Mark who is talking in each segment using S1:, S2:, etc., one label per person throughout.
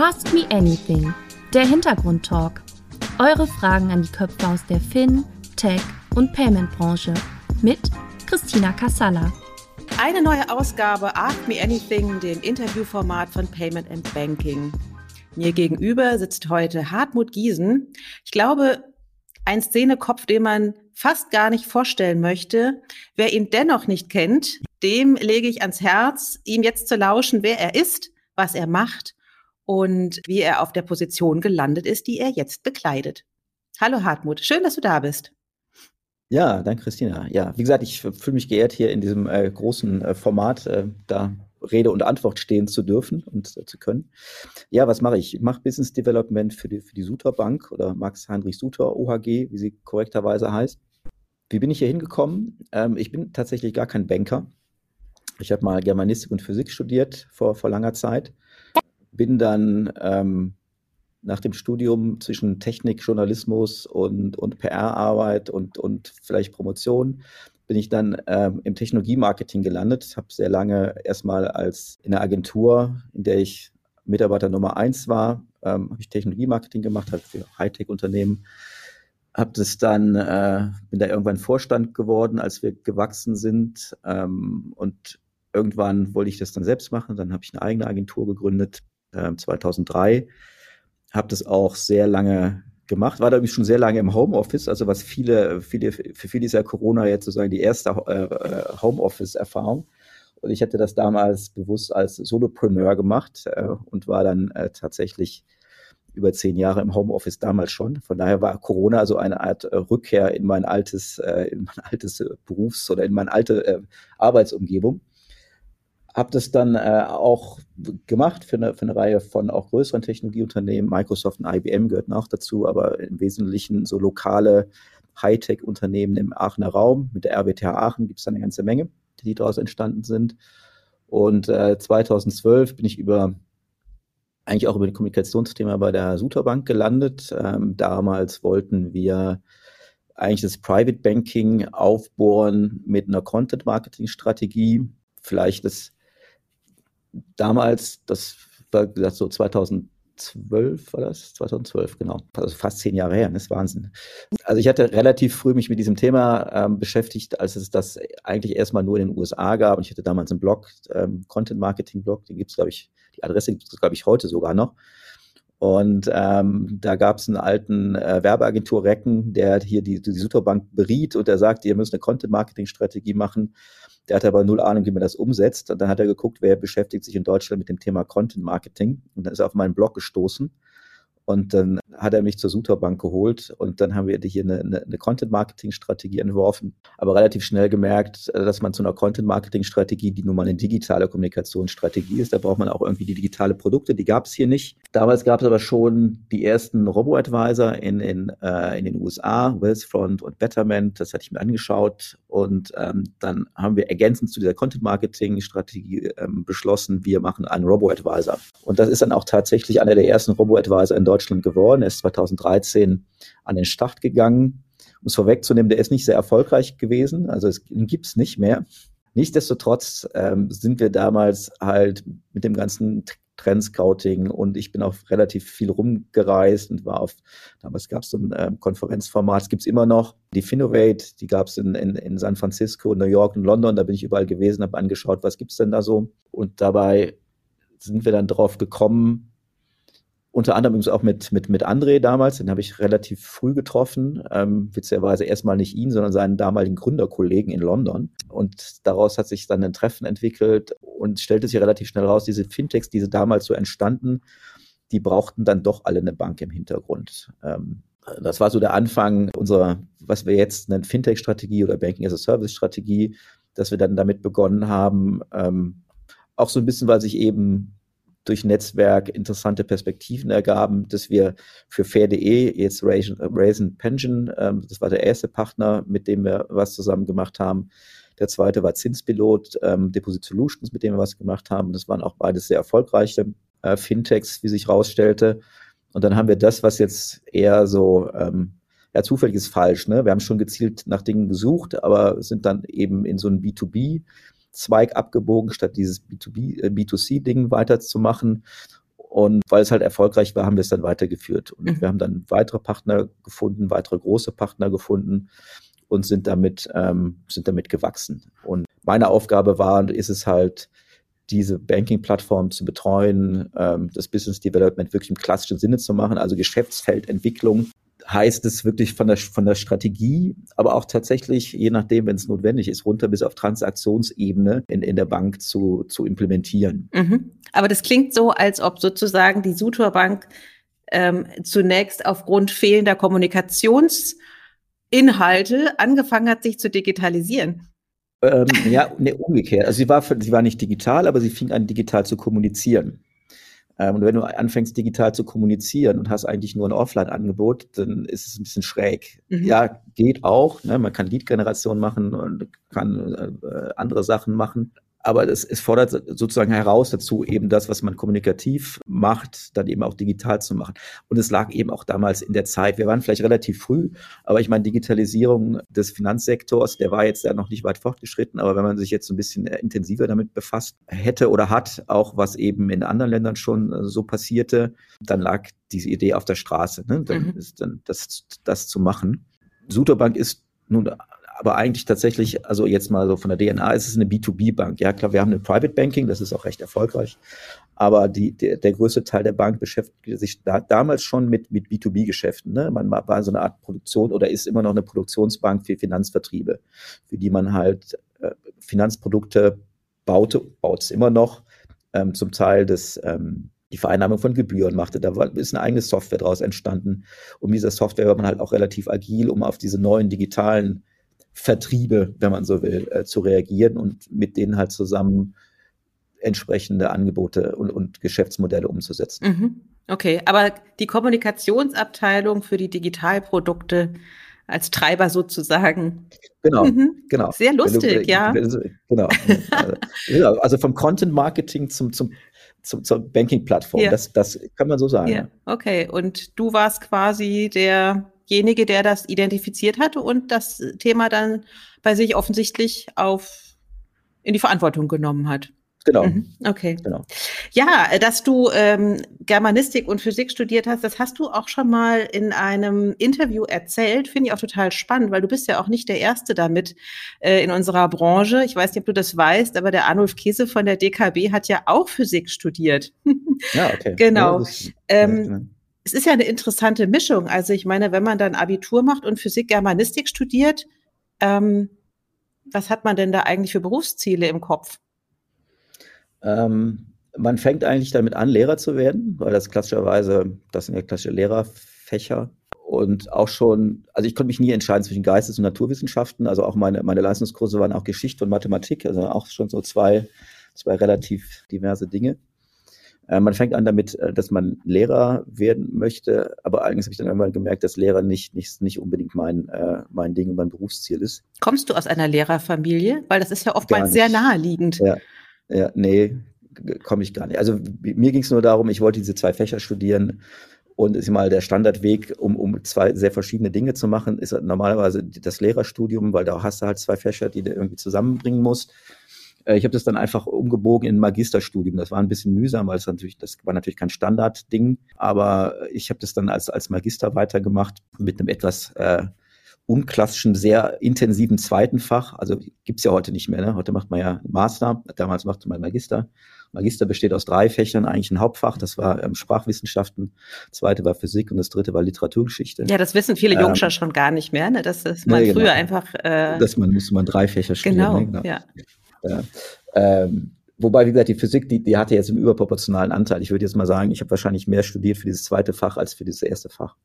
S1: Ask Me Anything, der Hintergrundtalk. Eure Fragen an die Köpfe aus der Fin, Tech und Payment-Branche mit Christina Kassala.
S2: Eine neue Ausgabe Ask Me Anything, dem Interviewformat von Payment and Banking. Mir gegenüber sitzt heute Hartmut Giesen. Ich glaube, ein Szenekopf, den man fast gar nicht vorstellen möchte. Wer ihn dennoch nicht kennt, dem lege ich ans Herz, ihm jetzt zu lauschen, wer er ist, was er macht und wie er auf der Position gelandet ist, die er jetzt bekleidet. Hallo Hartmut, schön, dass du da bist.
S3: Ja, danke Christina. Ja, wie gesagt, ich fühle mich geehrt, hier in diesem äh, großen äh, Format äh, da Rede und Antwort stehen zu dürfen und äh, zu können. Ja, was mache ich? Ich mache Business Development für die, für die Suter Bank oder Max Heinrich Suter OHG, wie sie korrekterweise heißt. Wie bin ich hier hingekommen? Ähm, ich bin tatsächlich gar kein Banker. Ich habe mal Germanistik und Physik studiert vor, vor langer Zeit bin dann ähm, nach dem Studium zwischen Technik, Journalismus und, und PR-Arbeit und, und vielleicht Promotion bin ich dann ähm, im Technologie-Marketing gelandet. Habe sehr lange erstmal als in einer Agentur, in der ich Mitarbeiter Nummer eins war, ähm, habe ich Technologie-Marketing gemacht, halt für Hightech-Unternehmen. Habe das dann, äh, bin da irgendwann Vorstand geworden, als wir gewachsen sind. Ähm, und irgendwann wollte ich das dann selbst machen. Dann habe ich eine eigene Agentur gegründet, 2003. Ähm, Habe das auch sehr lange gemacht, war da schon sehr lange im Homeoffice, also was viele, viele, für viele ist ja Corona jetzt sozusagen die erste äh, Homeoffice-Erfahrung. Und ich hätte das damals bewusst als Solopreneur gemacht äh, und war dann äh, tatsächlich über zehn Jahre im Homeoffice damals schon. Von daher war Corona so eine Art äh, Rückkehr in mein altes, äh, in mein altes Berufs- oder in meine alte äh, Arbeitsumgebung habe das dann äh, auch gemacht für eine, für eine Reihe von auch größeren Technologieunternehmen. Microsoft und IBM gehörten auch dazu, aber im Wesentlichen so lokale Hightech-Unternehmen im Aachener Raum. Mit der RWTH Aachen gibt es eine ganze Menge, die daraus entstanden sind. Und äh, 2012 bin ich über eigentlich auch über ein Kommunikationsthema bei der Suterbank gelandet. Ähm, damals wollten wir eigentlich das Private Banking aufbohren mit einer Content-Marketing-Strategie. Vielleicht das damals, das war gesagt so 2012 war das, 2012 genau, also fast zehn Jahre her, das ist Wahnsinn. Also ich hatte relativ früh mich mit diesem Thema ähm, beschäftigt, als es das eigentlich erstmal nur in den USA gab und ich hatte damals einen Blog, ähm, Content Marketing Blog, den gibt es glaube ich, die Adresse gibt es glaube ich heute sogar noch. Und ähm, da gab es einen alten äh, Werbeagentur Recken, der hier die, die Superbank beriet und der sagte, ihr müsst eine Content-Marketing-Strategie machen. Der hatte aber null Ahnung, wie man das umsetzt. Und dann hat er geguckt, wer beschäftigt sich in Deutschland mit dem Thema Content Marketing. Und dann ist er auf meinen Blog gestoßen. Und dann hat er mich zur Suterbank geholt und dann haben wir hier eine, eine, Content-Marketing-Strategie entworfen, aber relativ schnell gemerkt, dass man zu einer Content-Marketing-Strategie, die nun mal eine digitale Kommunikationsstrategie ist, da braucht man auch irgendwie die digitale Produkte, die gab es hier nicht. Damals gab es aber schon die ersten Robo-Advisor in, in, äh, in den USA, Wellsfront und Betterment, das hatte ich mir angeschaut und ähm, dann haben wir ergänzend zu dieser Content-Marketing-Strategie ähm, beschlossen, wir machen einen Robo-Advisor. Und das ist dann auch tatsächlich einer der ersten Robo-Advisor in Deutschland geworden. Er ist 2013 an den Start gegangen. Um es vorwegzunehmen, der ist nicht sehr erfolgreich gewesen. Also es gibt es nicht mehr. Nichtsdestotrotz ähm, sind wir damals halt mit dem ganzen Trendscouting und ich bin auch relativ viel rumgereist und war auf, damals gab es so ein äh, Konferenzformat, es gibt es immer noch, die Finovate, die gab es in, in, in San Francisco, New York und London, da bin ich überall gewesen, habe angeschaut, was gibt es denn da so und dabei sind wir dann drauf gekommen, unter anderem auch mit, mit, mit André damals, den habe ich relativ früh getroffen. Ähm, witzigerweise erstmal nicht ihn, sondern seinen damaligen Gründerkollegen in London. Und daraus hat sich dann ein Treffen entwickelt und stellte sich relativ schnell raus, diese Fintechs, die damals so entstanden, die brauchten dann doch alle eine Bank im Hintergrund. Ähm, das war so der Anfang unserer, was wir jetzt nennen, Fintech-Strategie oder Banking as a Service-Strategie, dass wir dann damit begonnen haben, ähm, auch so ein bisschen, weil sich eben durch Netzwerk interessante Perspektiven ergaben, dass wir für Fair.de jetzt Raisin Pension, ähm, das war der erste Partner, mit dem wir was zusammen gemacht haben. Der zweite war Zinspilot, ähm, Deposit Solutions, mit dem wir was gemacht haben. Das waren auch beides sehr erfolgreiche äh, Fintechs, wie sich herausstellte. Und dann haben wir das, was jetzt eher so ähm, ja, zufällig ist falsch. Ne? Wir haben schon gezielt nach Dingen gesucht, aber sind dann eben in so ein B2B Zweig abgebogen, statt dieses B2B, äh, B2C-Ding weiterzumachen. Und weil es halt erfolgreich war, haben wir es dann weitergeführt. Und
S2: Mhm.
S3: wir haben dann weitere Partner gefunden, weitere große Partner gefunden und sind damit, ähm, sind damit gewachsen. Und meine Aufgabe war und ist es halt, diese Banking-Plattform zu betreuen, ähm, das Business Development wirklich im klassischen Sinne zu machen, also Geschäftsfeldentwicklung heißt es wirklich von der, von der Strategie, aber auch tatsächlich, je nachdem, wenn es notwendig ist, runter bis auf Transaktionsebene in, in der Bank zu, zu implementieren.
S2: Mhm. Aber das klingt so, als ob sozusagen die Sutor Bank ähm, zunächst aufgrund fehlender Kommunikationsinhalte angefangen hat, sich zu digitalisieren.
S3: Ähm, ja, ne, umgekehrt. Also sie war, sie war nicht digital, aber sie fing an, digital zu kommunizieren. Ähm, und wenn du anfängst, digital zu kommunizieren und hast eigentlich nur ein Offline-Angebot, dann ist es ein bisschen schräg.
S2: Mhm.
S3: Ja, geht auch. Ne? Man kann Lead-Generation machen und kann äh, andere Sachen machen. Aber es, es fordert sozusagen heraus dazu, eben das, was man kommunikativ macht, dann eben auch digital zu machen. Und es lag eben auch damals in der Zeit. Wir waren vielleicht relativ früh, aber ich meine, Digitalisierung des Finanzsektors, der war jetzt ja noch nicht weit fortgeschritten. Aber wenn man sich jetzt ein bisschen intensiver damit befasst hätte oder hat, auch was eben in anderen Ländern schon so passierte, dann lag diese Idee auf der Straße. Ne? Dann
S2: Mhm.
S3: ist dann das, das zu machen. Suterbank ist nun aber eigentlich tatsächlich, also jetzt mal so von der DNA, ist es eine B2B-Bank. Ja, klar, wir haben eine Private Banking, das ist auch recht erfolgreich. Aber die, der, der größte Teil der Bank beschäftigte sich da, damals schon mit, mit B2B-Geschäften. Ne? Man war war so eine Art Produktion oder ist immer noch eine Produktionsbank für Finanzvertriebe, für die man halt äh, Finanzprodukte baute, baut es immer noch, ähm, zum Teil des, ähm, die Vereinnahmung von Gebühren machte. Da war, ist eine eigene Software daraus entstanden. Und mit dieser Software war man halt auch relativ agil, um auf diese neuen digitalen Vertriebe, wenn man so will, äh, zu reagieren und mit denen halt zusammen entsprechende Angebote und, und Geschäftsmodelle umzusetzen.
S2: Mhm. Okay, aber die Kommunikationsabteilung für die Digitalprodukte als Treiber sozusagen.
S3: Genau,
S2: Mhm.
S3: genau.
S2: Sehr
S3: Wenn du-
S2: lustig, ja.
S3: Genau. also, also vom Content Marketing zum, zum, zum zur Banking-Plattform,
S2: Ja.
S3: das, das kann man so sagen.
S2: Ja, okay. Und du warst quasi derjenige, der das identifiziert hatte und das Thema dann bei sich offensichtlich auf in die Verantwortung genommen hat.
S3: Genau.
S2: Mhm. Okay.
S3: Genau.
S2: Ja, dass du ähm, Germanistik und Physik studiert hast, das hast du auch schon mal in einem Interview erzählt. Finde ich auch total spannend, weil du bist ja auch nicht der Erste damit äh, in unserer Branche. Ich weiß nicht, ob du das weißt, aber der Arnulf Käse von der DKB hat ja auch Physik studiert.
S3: Ja, okay.
S2: Genau.
S3: Ja, das,
S2: Ähm,
S3: genau.
S2: Es ist ja eine interessante Mischung. Also ich meine, wenn man dann Abitur macht und Physik, Germanistik studiert, ähm, was hat man denn da eigentlich für Berufsziele im Kopf?
S3: Ähm, man fängt eigentlich damit an, Lehrer zu werden, weil das klassischerweise, das sind ja klassische Lehrerfächer. Und auch schon, also ich konnte mich nie entscheiden zwischen Geistes- und Naturwissenschaften. Also auch meine, meine Leistungskurse waren auch Geschichte und Mathematik, also auch schon so zwei, zwei relativ diverse Dinge. Äh, man fängt an damit, äh, dass man Lehrer werden möchte, aber eigentlich habe ich dann irgendwann gemerkt, dass Lehrer nicht, nicht, nicht unbedingt mein, äh, mein Ding und mein Berufsziel ist.
S2: Kommst du aus einer Lehrerfamilie? Weil das ist ja oftmals sehr naheliegend.
S3: Ja, ja nee, komme ich gar nicht. Also mir ging es nur darum, ich wollte diese zwei Fächer studieren und ist mal der Standardweg, um, um zwei sehr verschiedene Dinge zu machen, ist halt normalerweise das Lehrerstudium, weil da hast du halt zwei Fächer, die du irgendwie zusammenbringen musst. Äh, Ich habe das dann einfach umgebogen in ein Magisterstudium. Das war ein bisschen mühsam, weil es natürlich, das war natürlich kein Standardding, aber ich habe das dann als, als Magister weitergemacht mit einem etwas äh, unklassischen, sehr intensiven zweiten Fach. Also gibt's ja heute nicht mehr. Ne? Heute macht man ja Master, damals machte man Magister. Magister besteht aus drei Fächern, eigentlich ein Hauptfach, das war ähm, Sprachwissenschaften, das zweite war Physik und das dritte war Literaturgeschichte.
S2: Ja, das wissen viele
S3: Ähm,
S2: Jungscher schon gar nicht mehr, ne? dass das man
S3: Nee, genau.
S2: früher einfach äh,
S3: Dass man musste man drei Fächer studieren.
S2: genau,
S3: ne?
S2: ja.
S3: Ja. Ähm, wobei, wie gesagt, die Physik, die, die hatte jetzt einen überproportionalen Anteil. Ich würde jetzt mal sagen, ich habe wahrscheinlich mehr studiert für dieses zweite Fach als für dieses erste Fach.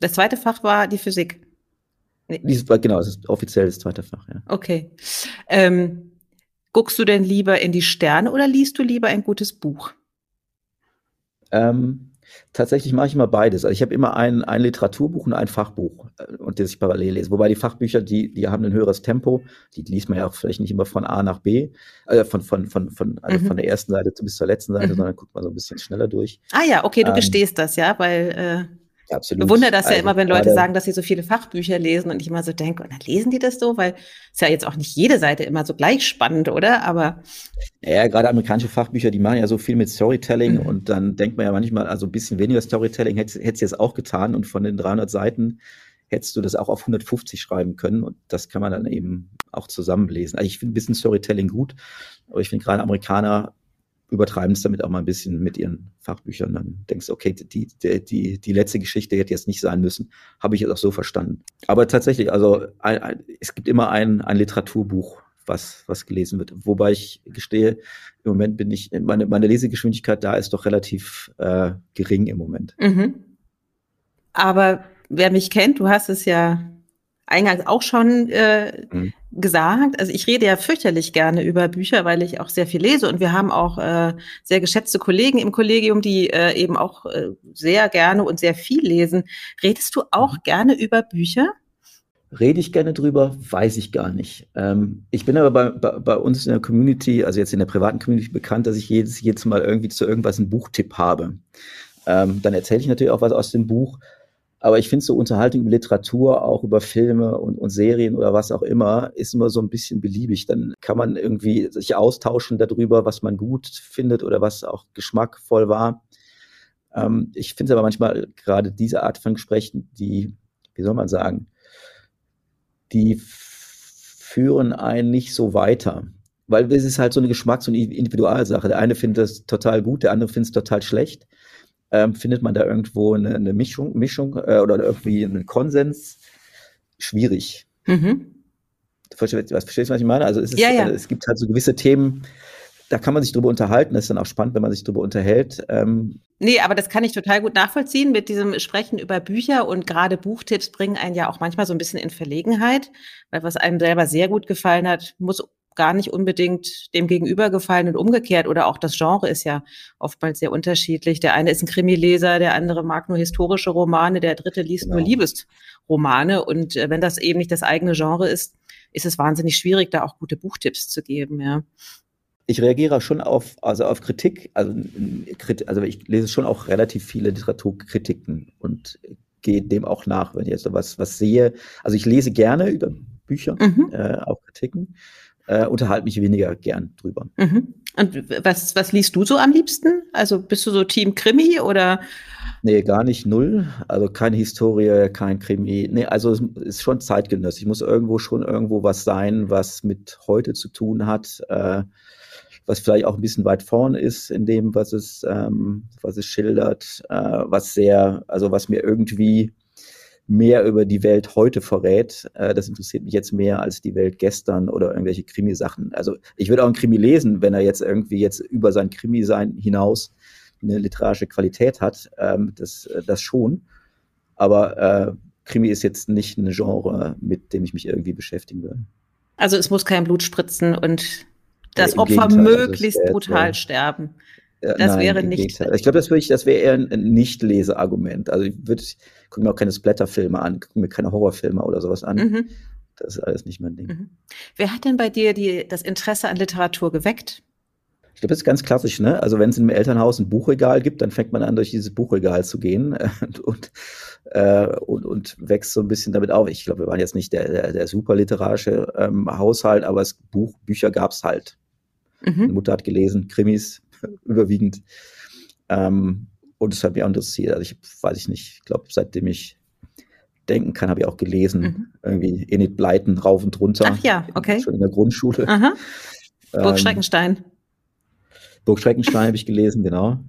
S2: Das zweite Fach war die Physik.
S3: Dieses, genau, das ist offiziell das zweite Fach, ja.
S2: Okay. Ähm, guckst du denn lieber in die Sterne oder liest du lieber ein gutes Buch?
S3: Ähm, tatsächlich mache ich immer beides. Also ich habe immer ein, ein Literaturbuch und ein Fachbuch, äh, und das ich parallel lese. Wobei die Fachbücher, die, die haben ein höheres Tempo. Die liest man ja auch vielleicht nicht immer von A nach B, äh, von, von, von, von, also
S2: Mhm.
S3: von der ersten Seite bis zur letzten Seite,
S2: Mhm.
S3: sondern guckt man so ein bisschen schneller durch.
S2: Ah ja, okay, du
S3: Ähm,
S2: gestehst das, ja, weil Absolut. Wunder das also ja immer, wenn Leute sagen, dass sie so viele Fachbücher lesen und ich immer so denke, und dann lesen die das so, weil es ja jetzt auch nicht jede Seite immer so gleich spannend, oder? Aber
S3: ja, gerade amerikanische Fachbücher, die machen ja so viel mit Storytelling mhm. und dann denkt man ja manchmal, also ein bisschen weniger Storytelling hätte es jetzt auch getan und von den 300 Seiten hättest du das auch auf 150 schreiben können und das kann man dann eben auch zusammenlesen. Also ich finde ein bisschen Storytelling gut, aber ich finde gerade Amerikaner übertreiben es damit auch mal ein bisschen mit ihren Fachbüchern. Dann denkst du, okay, die, die, die, die letzte Geschichte hätte jetzt nicht sein müssen. Habe ich jetzt auch so verstanden. Aber tatsächlich, also ein, ein, es gibt immer ein, ein Literaturbuch, was, was gelesen wird. Wobei ich gestehe, im Moment bin ich, meine, meine Lesegeschwindigkeit da ist doch relativ äh, gering im Moment. Mhm.
S2: Aber wer mich kennt, du hast es ja eingangs auch schon äh, mhm. Gesagt. Also ich rede ja fürchterlich gerne über Bücher, weil ich auch sehr viel lese und wir haben auch äh, sehr geschätzte Kollegen im Kollegium, die äh, eben auch äh, sehr gerne und sehr viel lesen. Redest du auch mhm. gerne über Bücher?
S3: Rede ich gerne drüber, weiß ich gar nicht. Ähm, ich bin aber bei, bei, bei, uns in der Community, also jetzt in der privaten Community bekannt, dass ich jedes, jedes Mal irgendwie zu irgendwas einen Buchtipp habe. Ähm, dann erzähle ich natürlich auch was aus dem Buch. Aber ich finde so Unterhaltung über Literatur, auch über Filme und, und Serien oder was auch immer, ist immer so ein bisschen beliebig. Dann kann man irgendwie sich austauschen darüber, was man gut findet oder was auch geschmackvoll war. Ähm, ich finde es aber manchmal gerade diese Art von Gesprächen, die, wie soll man sagen, die führen einen nicht so weiter. Weil es ist halt so eine Geschmacks- und Individualsache. Der eine findet das total gut, der andere findet es total schlecht ähm, findet man da irgendwo eine, eine Mischung, Mischung äh, oder irgendwie einen Konsens? Schwierig. Mhm. Verstehst, was, verstehst du, was ich meine? Also es, ist, ja, ja. Äh, es gibt halt so gewisse Themen, da kann man sich drüber unterhalten. Das ist dann auch spannend, wenn man sich drüber unterhält.
S2: Ähm, nee, aber das kann ich total gut nachvollziehen mit diesem Sprechen über Bücher und gerade Buchtipps bringen einen ja auch manchmal so ein bisschen in Verlegenheit, weil was einem selber sehr gut gefallen hat, muss gar nicht unbedingt dem Gegenüber gefallen und umgekehrt oder auch das Genre ist ja oftmals sehr unterschiedlich. Der eine ist ein Krimileser, der andere mag nur historische Romane, der dritte liest genau. nur Liebesromane und äh, wenn das eben nicht das eigene Genre ist, ist es wahnsinnig schwierig, da auch gute Buchtipps zu geben, ja.
S3: Ich reagiere schon auf, also auf Kritik, also, also ich lese schon auch relativ viele Literaturkritiken und gehe dem auch nach, wenn ich jetzt was, was sehe. Also ich lese gerne über Bücher, mhm. äh, auch Kritiken äh, unterhalte mich weniger gern drüber. Mhm.
S2: Und was, was liest du so am liebsten? Also bist du so Team Krimi oder?
S3: Nee, gar nicht null. Also keine Historie, kein Krimi. Nee, also es ist schon zeitgenössisch. Muss irgendwo schon irgendwo was sein, was mit heute zu tun hat, äh, was vielleicht auch ein bisschen weit vorn ist in dem, was es, ähm, was es schildert, äh, was sehr, also was mir irgendwie mehr über die Welt heute verrät. Äh, das interessiert mich jetzt mehr als die Welt gestern oder irgendwelche Krimisachen. Also ich würde auch einen Krimi lesen, wenn er jetzt irgendwie jetzt über sein Krimi-Sein hinaus eine literarische Qualität hat. Ähm, das, äh, das schon. Aber äh, Krimi ist jetzt nicht ein Genre, mit dem ich mich irgendwie beschäftigen würde.
S2: Also es muss kein Blut spritzen und das ja, Opfer Gegenteil, also möglichst also brutal ja, sterben.
S3: Das Nein, wäre nicht. Ich glaube, das, würde ich, das wäre eher ein Nicht-Leseargument. Also ich würde, gucke mir auch keine Splatter-Filme an, gucke mir keine Horrorfilme oder sowas an. Mhm. Das ist alles nicht mein Ding. Mhm.
S2: Wer hat denn bei dir die, das Interesse an Literatur geweckt?
S3: Ich glaube, das ist ganz klassisch, ne? Also wenn es im Elternhaus ein Buchregal gibt, dann fängt man an, durch dieses Buchregal zu gehen und, und, äh, und, und wächst so ein bisschen damit auf. Ich glaube, wir waren jetzt nicht der, der, der super literarische ähm, Haushalt, aber es Buch, Bücher gab es halt. Mhm. Meine Mutter hat gelesen, Krimis, überwiegend. Ähm, und es hat mich auch interessiert. Also ich weiß ich nicht, ich glaube, seitdem ich denken kann, habe ich auch gelesen. Mhm. Irgendwie Enid Bleiten rauf und runter.
S2: Ach ja, okay.
S3: Schon in der Grundschule.
S2: Aha. Burg Schreckenstein. Ähm,
S3: Burg Schreckenstein habe ich gelesen, genau.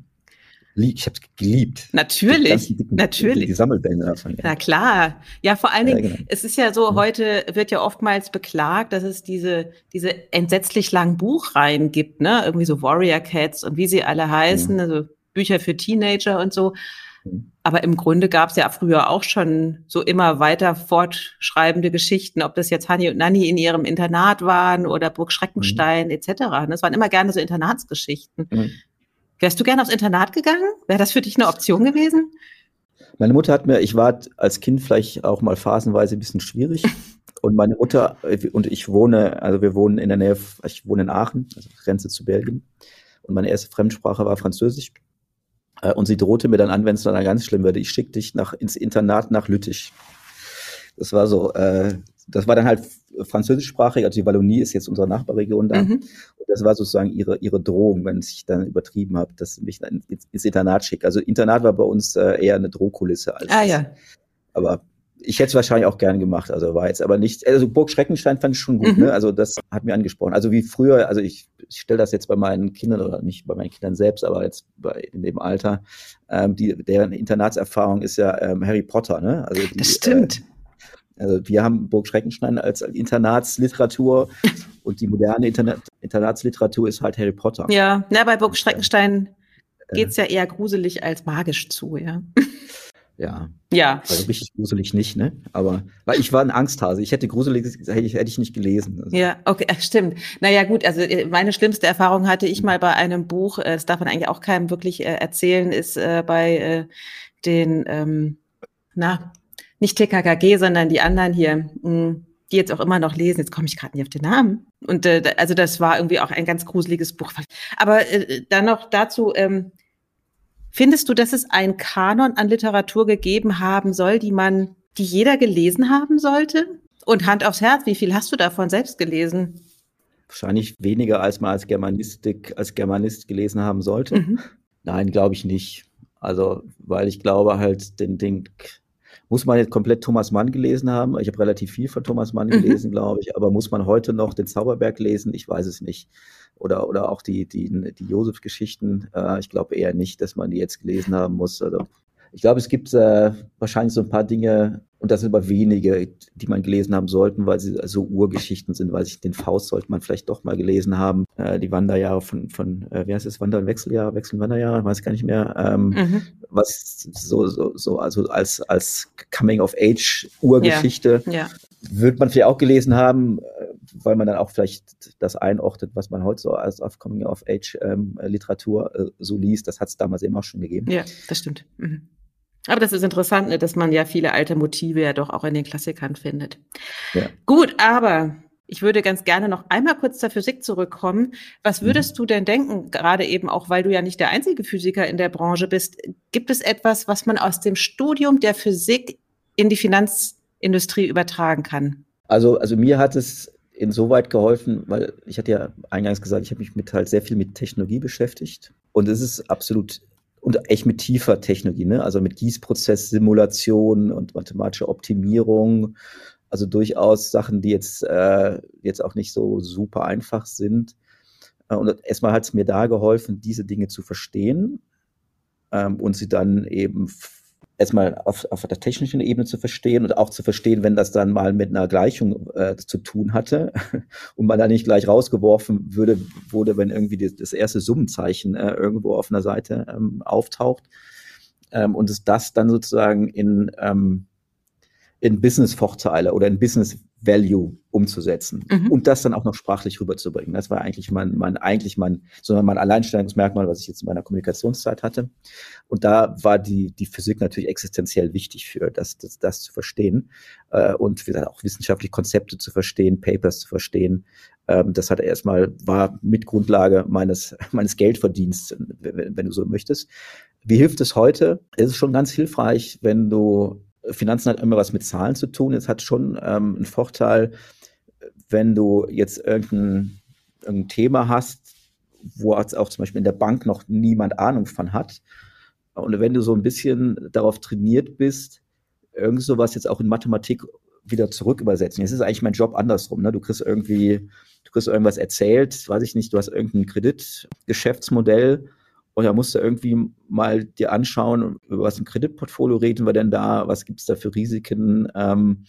S3: Ich habe es geliebt.
S2: Natürlich, die, die, natürlich.
S3: Die, Sammelbände davon. Ja.
S2: Na klar. Ja, vor allen Dingen, ja, genau. es ist ja so, heute wird ja oftmals beklagt, dass es diese, diese entsetzlich langen Buchreihen gibt, ne? Irgendwie so Warrior Cats und wie sie alle heißen, ja. also Bücher für Teenager und so. Aber im Grunde gab es ja früher auch schon so immer weiter fortschreibende Geschichten, ob das jetzt Hanni und Nanni in ihrem Internat waren oder Burg Schreckenstein mhm. etc. Das waren immer gerne so Internatsgeschichten. Mhm. Wärst du gerne aufs Internat gegangen? Wäre das für dich eine Option gewesen?
S3: Meine Mutter hat mir, ich war als Kind vielleicht auch mal phasenweise ein bisschen schwierig. Und meine Mutter und ich wohne, also wir wohnen in der Nähe, ich wohne in Aachen, also Grenze zu Belgien. Und meine erste Fremdsprache war Französisch. Äh, und sie drohte mir dann an, wenn es dann ganz schlimm würde, ich schicke dich nach, ins Internat nach Lüttich. Das war so, äh, das war dann halt französischsprachig, also die Wallonie ist jetzt unsere Nachbarregion da. Mhm. Und das war sozusagen ihre, ihre Drohung, wenn ich dann übertrieben habe, dass sie mich dann ins, Internat schickt. Also Internat war bei uns äh, eher eine Drohkulisse als.
S2: Ah ja.
S3: Aber ich hätte es wahrscheinlich auch gern gemacht, also war jetzt aber nicht, also Burg Schreckenstein fand ich schon gut, mhm. ne? Also das hat mir angesprochen. Also wie früher, also ich, ich stelle das jetzt bei meinen Kindern oder nicht bei meinen Kindern selbst, aber jetzt bei in dem Alter, ähm, die, deren Internatserfahrung ist ja ähm, Harry Potter, ne?
S2: Also die, das stimmt. Äh,
S3: also wir haben Burg Schreckenstein als Internatsliteratur und die moderne Interna Internatsliteratur ist halt Harry Potter.
S2: Ja, na, bei Burg Schreckenstein äh, geht's ja eher gruselig als magisch zu, ja.
S3: Ja.
S2: Ja.
S3: Also richtig gruselig nicht, ne? Aber weil ich war ein Angsthase. Ich hätte gruselig, hätte ich, nicht gelesen.
S2: Also. Ja, okay, stimmt. Naja, gut, also äh, meine schlimmste Erfahrung hatte ich mal bei einem Buch, äh, das darf man eigentlich auch keinem wirklich äh, erzählen, ist bei den, ähm, na, nicht TKKG, sondern die anderen hier, hm, die jetzt auch immer noch lesen. Jetzt komme ich gerade nicht auf den Namen. Und äh, also das war irgendwie auch ein ganz gruseliges Buch. Aber äh, dann noch dazu, ähm, findest du, dass es einen Kanon an Literatur gegeben haben soll, die man, die jeder gelesen haben sollte? Und Hand aufs Herz, wie viel hast du davon selbst gelesen?
S3: Wahrscheinlich weniger, als man als Germanistik, als Germanist gelesen haben sollte. Mhm. Nein, glaube ich nicht. Also, weil ich glaube halt, den, den muss man jetzt komplett Thomas Mann gelesen haben? Ich habe relativ viel von Thomas Mann mhm. gelesen, mhm. glaube ich, aber muss man heute noch den Zauberberg lesen? Ich weiß es nicht. Oder, oder auch die, die, die Josef-Geschichten. Äh, ich glaube eher nicht, dass man die jetzt gelesen haben muss. Also ich glaube, es gibt äh, wahrscheinlich so ein paar Dinge, und das sind aber wenige, die man gelesen haben sollten, weil sie so Urgeschichten sind, weil sich den Faust sollte man vielleicht doch mal gelesen haben. Äh, die Wanderjahre von, von äh, wie heißt es, Wander- und Wechseljahre, Wechsel- und Wanderjahre, weiß gar nicht mehr. Ähm, mhm. Was so, so, so, also als, als Coming-of-Age-Urgeschichte ja. ja. wird man vielleicht auch gelesen haben, äh, weil man dann auch vielleicht das einordnet, was man heute so als auf Coming-of-Age-Literatur ähm, äh, so liest. Das hat es damals eben auch schon gegeben.
S2: Ja, das stimmt. Mhm. Aber das ist interessant, ne, dass man ja viele alte Motive ja doch auch in den Klassikern findet. Ja. Gut, aber ich würde ganz gerne noch einmal kurz zur Physik zurückkommen. Was mhm. würdest mhm. du denn denken, gerade eben auch, weil du ja nicht der einzige Physiker in der Branche bist, gibt es etwas, was man aus dem Studium der Physik in die Finanzindustrie übertragen kann?
S3: Also, also mir hat es insoweit geholfen, weil ich hatte ja eingangs gesagt, ich habe mich mit halt sehr viel mit Technologie beschäftigt. Und es ist absolut und echt mit tiefer Technologie, ne? also mit Gießprozess-Simulation und mathematischer Optimierung. Also durchaus Sachen, die jetzt, äh, jetzt auch nicht so super einfach sind. Äh, und erstmal hat es mir da geholfen, diese Dinge zu verstehen ähm, und sie dann eben erstmal auf, auf der technischen Ebene zu verstehen und auch zu verstehen, wenn das dann mal mit einer Gleichung äh, zu tun hatte und man da nicht gleich rausgeworfen würde, wurde, wenn irgendwie die, das erste Summenzeichen äh, irgendwo auf einer Seite ähm, auftaucht ähm, und es das dann sozusagen in, ähm, in Business-Vorteile oder in Business Value umzusetzen mhm. und das dann auch noch sprachlich rüberzubringen. Das war eigentlich mein, mein eigentlich mein, sondern mein Alleinstellungsmerkmal, was ich jetzt in meiner Kommunikationszeit hatte. Und da war die, die Physik natürlich existenziell wichtig für das, das, das zu verstehen äh, und wie gesagt, auch wissenschaftliche Konzepte zu verstehen, Papers zu verstehen. Ähm, das hat erstmal, war mit Grundlage meines, meines Geldverdienstes, wenn, wenn du so möchtest. Wie hilft es heute? Es ist schon ganz hilfreich, wenn du Finanzen hat immer was mit Zahlen zu tun. Es hat schon ähm, einen Vorteil, wenn du jetzt irgendein, irgendein Thema hast, wo auch zum Beispiel in der Bank noch niemand Ahnung von hat. Und wenn du so ein bisschen darauf trainiert bist, irgend sowas jetzt auch in Mathematik wieder zurück übersetzen. Jetzt ist eigentlich mein Job andersrum. Ne? Du kriegst irgendwie, du kriegst irgendwas erzählt, weiß ich nicht, du hast irgendein Kreditgeschäftsmodell und da musst du irgendwie mal dir anschauen, über was ein Kreditportfolio reden wir denn da, was gibt es da für Risiken. Ähm,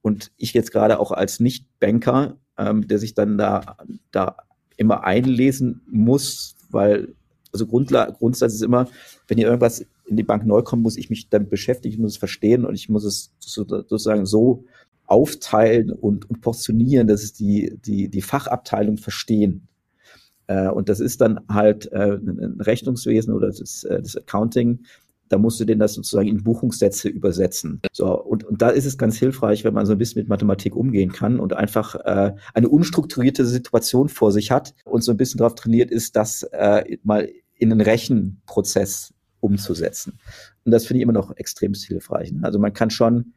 S3: und ich jetzt gerade auch als Nicht-Banker, ähm, der sich dann da, da immer einlesen muss, weil, also Grundla Grundsatz ist immer, wenn hier irgendwas in die Bank neu kommt, muss ich mich damit beschäftigen, muss es verstehen und ich muss es sozusagen so aufteilen und, und portionieren, dass es die, die, die Fachabteilung verstehen. Äh, und das ist dann halt äh, ein Rechnungswesen oder das, äh, das Accounting. Da musst du den das sozusagen in Buchungssätze übersetzen. So, und, und da ist es ganz hilfreich, wenn man so ein bisschen mit Mathematik umgehen kann und einfach äh, eine unstrukturierte Situation vor sich hat und so ein bisschen darauf trainiert ist, das äh, mal in einen Rechenprozess umzusetzen. Und das finde ich immer noch extrem hilfreich. Ne? Also man kann schon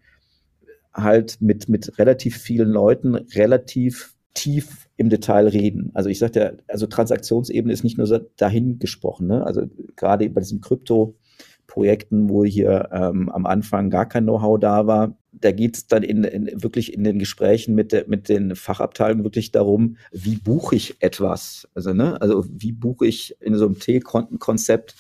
S3: halt mit, mit relativ vielen Leuten relativ tief im Detail reden. Also ich sagte, also Transaktionsebene ist nicht nur dahin gesprochen. Ne? Also gerade bei diesen Krypto-Projekten, wo hier ähm, am Anfang gar kein Know-how da war, da geht es dann in, in, wirklich in den Gesprächen mit, der, mit den Fachabteilungen wirklich darum, wie buche ich etwas? Also, ne, also wie buche ich in so einem T-Kontenkonzept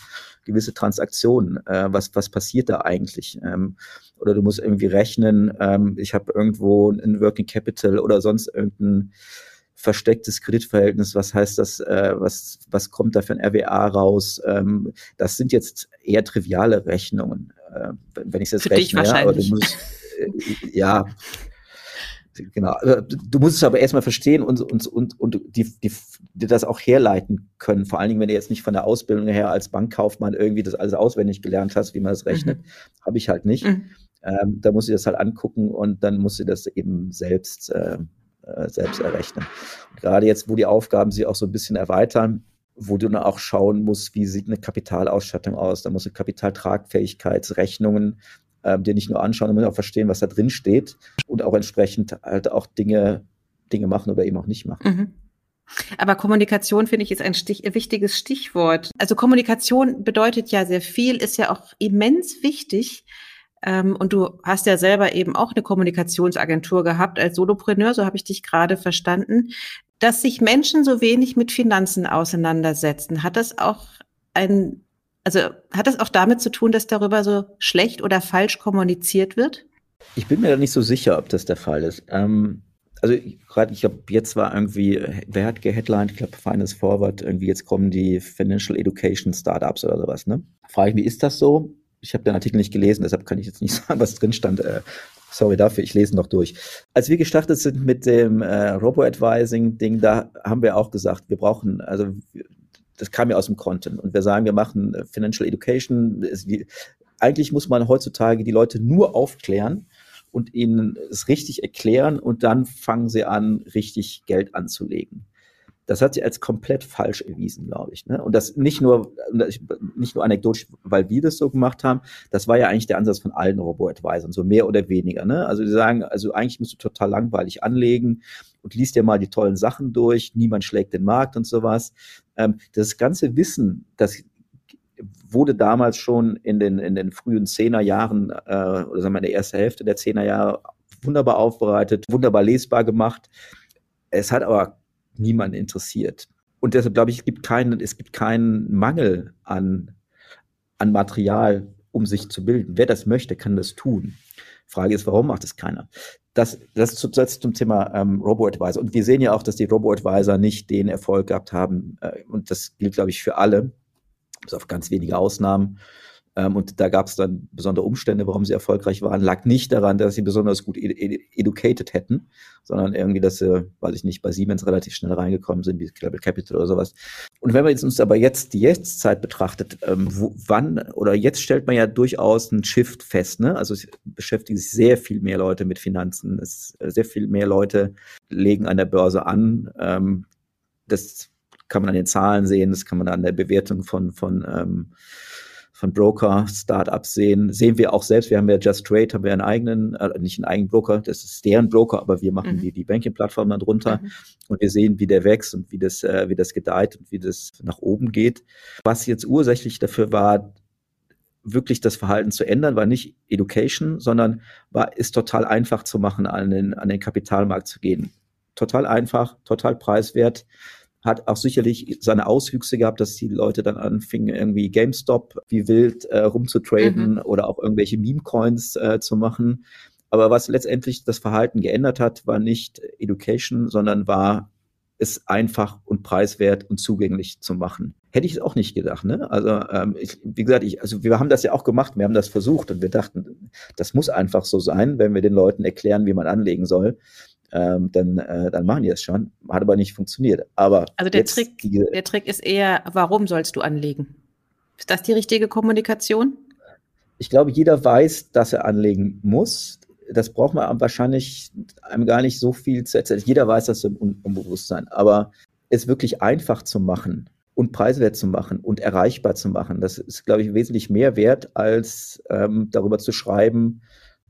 S3: gewisse Transaktionen? Äh, was, was passiert da eigentlich? Ähm, oder du musst irgendwie rechnen, ähm, ich habe irgendwo ein Working Capital oder sonst irgendein verstecktes Kreditverhältnis, was heißt das, äh, was, was kommt da für ein RWA raus? Ähm, das sind jetzt eher triviale Rechnungen, äh, wenn ich es jetzt für rechne.
S2: Dich wahrscheinlich.
S3: Ja, aber du musst, äh, ja, genau. Du musst es aber erstmal verstehen und, und, und, und die, die, die das auch herleiten können. Vor allen Dingen, wenn du jetzt nicht von der Ausbildung her als Bankkaufmann irgendwie das alles auswendig gelernt hast, wie man das rechnet, mhm. habe ich halt nicht. Mhm. Ähm, da muss ich das halt angucken und dann muss sie das eben selbst, äh, äh, selbst errechnen. Und gerade jetzt, wo die Aufgaben sich auch so ein bisschen erweitern, wo du dann auch schauen musst, wie sieht eine Kapitalausstattung aus, da musst du Kapitaltragfähigkeitsrechnungen ähm, dir nicht nur anschauen, sondern auch verstehen, was da drin steht und auch entsprechend halt auch Dinge, Dinge machen oder eben auch nicht machen. Mhm.
S2: Aber Kommunikation finde ich ist ein Stich, wichtiges Stichwort. Also Kommunikation bedeutet ja sehr viel, ist ja auch immens wichtig. Ähm, und du hast ja selber eben auch eine Kommunikationsagentur gehabt als Solopreneur, so habe ich dich gerade verstanden. Dass sich Menschen so wenig mit Finanzen auseinandersetzen, hat das auch ein also hat das auch damit zu tun, dass darüber so schlecht oder falsch kommuniziert wird?
S3: Ich bin mir da nicht so sicher, ob das der Fall ist. Ähm, also gerade, ich glaube, jetzt war irgendwie, wer hat geheadlined? Ich glaube, Finance Forward, irgendwie jetzt kommen die Financial Education Startups oder sowas, ne? Frage ich mich, ist das so? Ich habe den Artikel nicht gelesen, deshalb kann ich jetzt nicht sagen, was drin stand. Äh, sorry dafür, ich lese noch durch. Als wir gestartet sind mit dem äh, Robo-Advising-Ding, da haben wir auch gesagt, wir brauchen, also das kam ja aus dem Content. Und wir sagen, wir machen äh, Financial Education. Eigentlich muss man heutzutage die Leute nur aufklären und ihnen es richtig erklären und dann fangen sie an, richtig Geld anzulegen. Das hat sich als komplett falsch erwiesen, glaube ich. Ne? Und das nicht nur, nicht nur anekdotisch, weil wir das so gemacht haben, das war ja eigentlich der Ansatz von allen Robo-Advisern, so mehr oder weniger. Ne? Also die sagen, also eigentlich musst du total langweilig anlegen und liest dir mal die tollen Sachen durch, niemand schlägt den Markt und sowas. Ähm, das ganze Wissen, das wurde damals schon in den, in den frühen Zehnerjahren, äh, oder sagen wir in der ersten Hälfte der Zehnerjahre wunderbar aufbereitet, wunderbar lesbar gemacht. Es hat aber niemanden interessiert. Und deshalb glaube ich, es gibt keinen, es gibt keinen Mangel an, an Material, um sich zu bilden. Wer das möchte, kann das tun. Frage ist, warum macht es keiner? Das, das, zu, das zum Thema ähm, Robo-Advisor. Und wir sehen ja auch, dass die Robo-Advisor nicht den Erfolg gehabt haben. Äh, und das gilt, glaube ich, für alle, bis auf ganz wenige Ausnahmen, und da gab es dann besondere Umstände, warum sie erfolgreich waren. Lag nicht daran, dass sie besonders gut ed educated hätten, sondern irgendwie, dass sie, weiß ich nicht, bei Siemens relativ schnell reingekommen sind, wie Global Capital oder sowas. Und wenn man jetzt uns aber jetzt die Jetztzeit betrachtet, ähm, wo, wann oder jetzt stellt man ja durchaus einen Shift fest. Ne? Also es beschäftigen sich sehr viel mehr Leute mit Finanzen. Es, sehr viel mehr Leute legen an der Börse an. Ähm, das kann man an den Zahlen sehen, das kann man an der Bewertung von, von ähm, von Broker, Startups sehen, sehen wir auch selbst. Wir haben ja Just Trade, haben wir einen eigenen, äh, nicht einen eigenen Broker, das ist deren Broker, aber wir machen mhm. die, die Banking-Plattform dann drunter mhm. und wir sehen, wie der wächst und wie das, äh, wie das gedeiht und wie das nach oben geht. Was jetzt ursächlich dafür war, wirklich das Verhalten zu ändern, war nicht Education, sondern war, ist total einfach zu machen, an den, an den Kapitalmarkt zu gehen. Total einfach, total preiswert hat auch sicherlich seine Auswüchse gehabt, dass die Leute dann anfingen, irgendwie GameStop wie wild äh, rumzutraden mhm. oder auch irgendwelche Meme-Coins äh, zu machen. Aber was letztendlich das Verhalten geändert hat, war nicht Education, sondern war es einfach und preiswert und zugänglich zu machen. Hätte ich es auch nicht gedacht. Ne? Also ähm, ich, wie gesagt, ich, also wir haben das ja auch gemacht, wir haben das versucht und wir dachten, das muss einfach so sein, wenn wir den Leuten erklären, wie man anlegen soll ähm, dann, äh, dann machen die das schon. Hat aber nicht funktioniert. Aber
S2: also der Trick, die, der Trick ist eher, warum sollst du anlegen? Ist das die richtige Kommunikation?
S3: Ich glaube, jeder weiß, dass er anlegen muss. Das braucht man wahrscheinlich einem gar nicht so viel zu erzählen. Jeder weiß das im Unbewusstsein. Aber es wirklich einfach zu machen und preiswert zu machen und erreichbar zu machen. Das ist, glaube ich, wesentlich mehr wert, als ähm, darüber zu schreiben,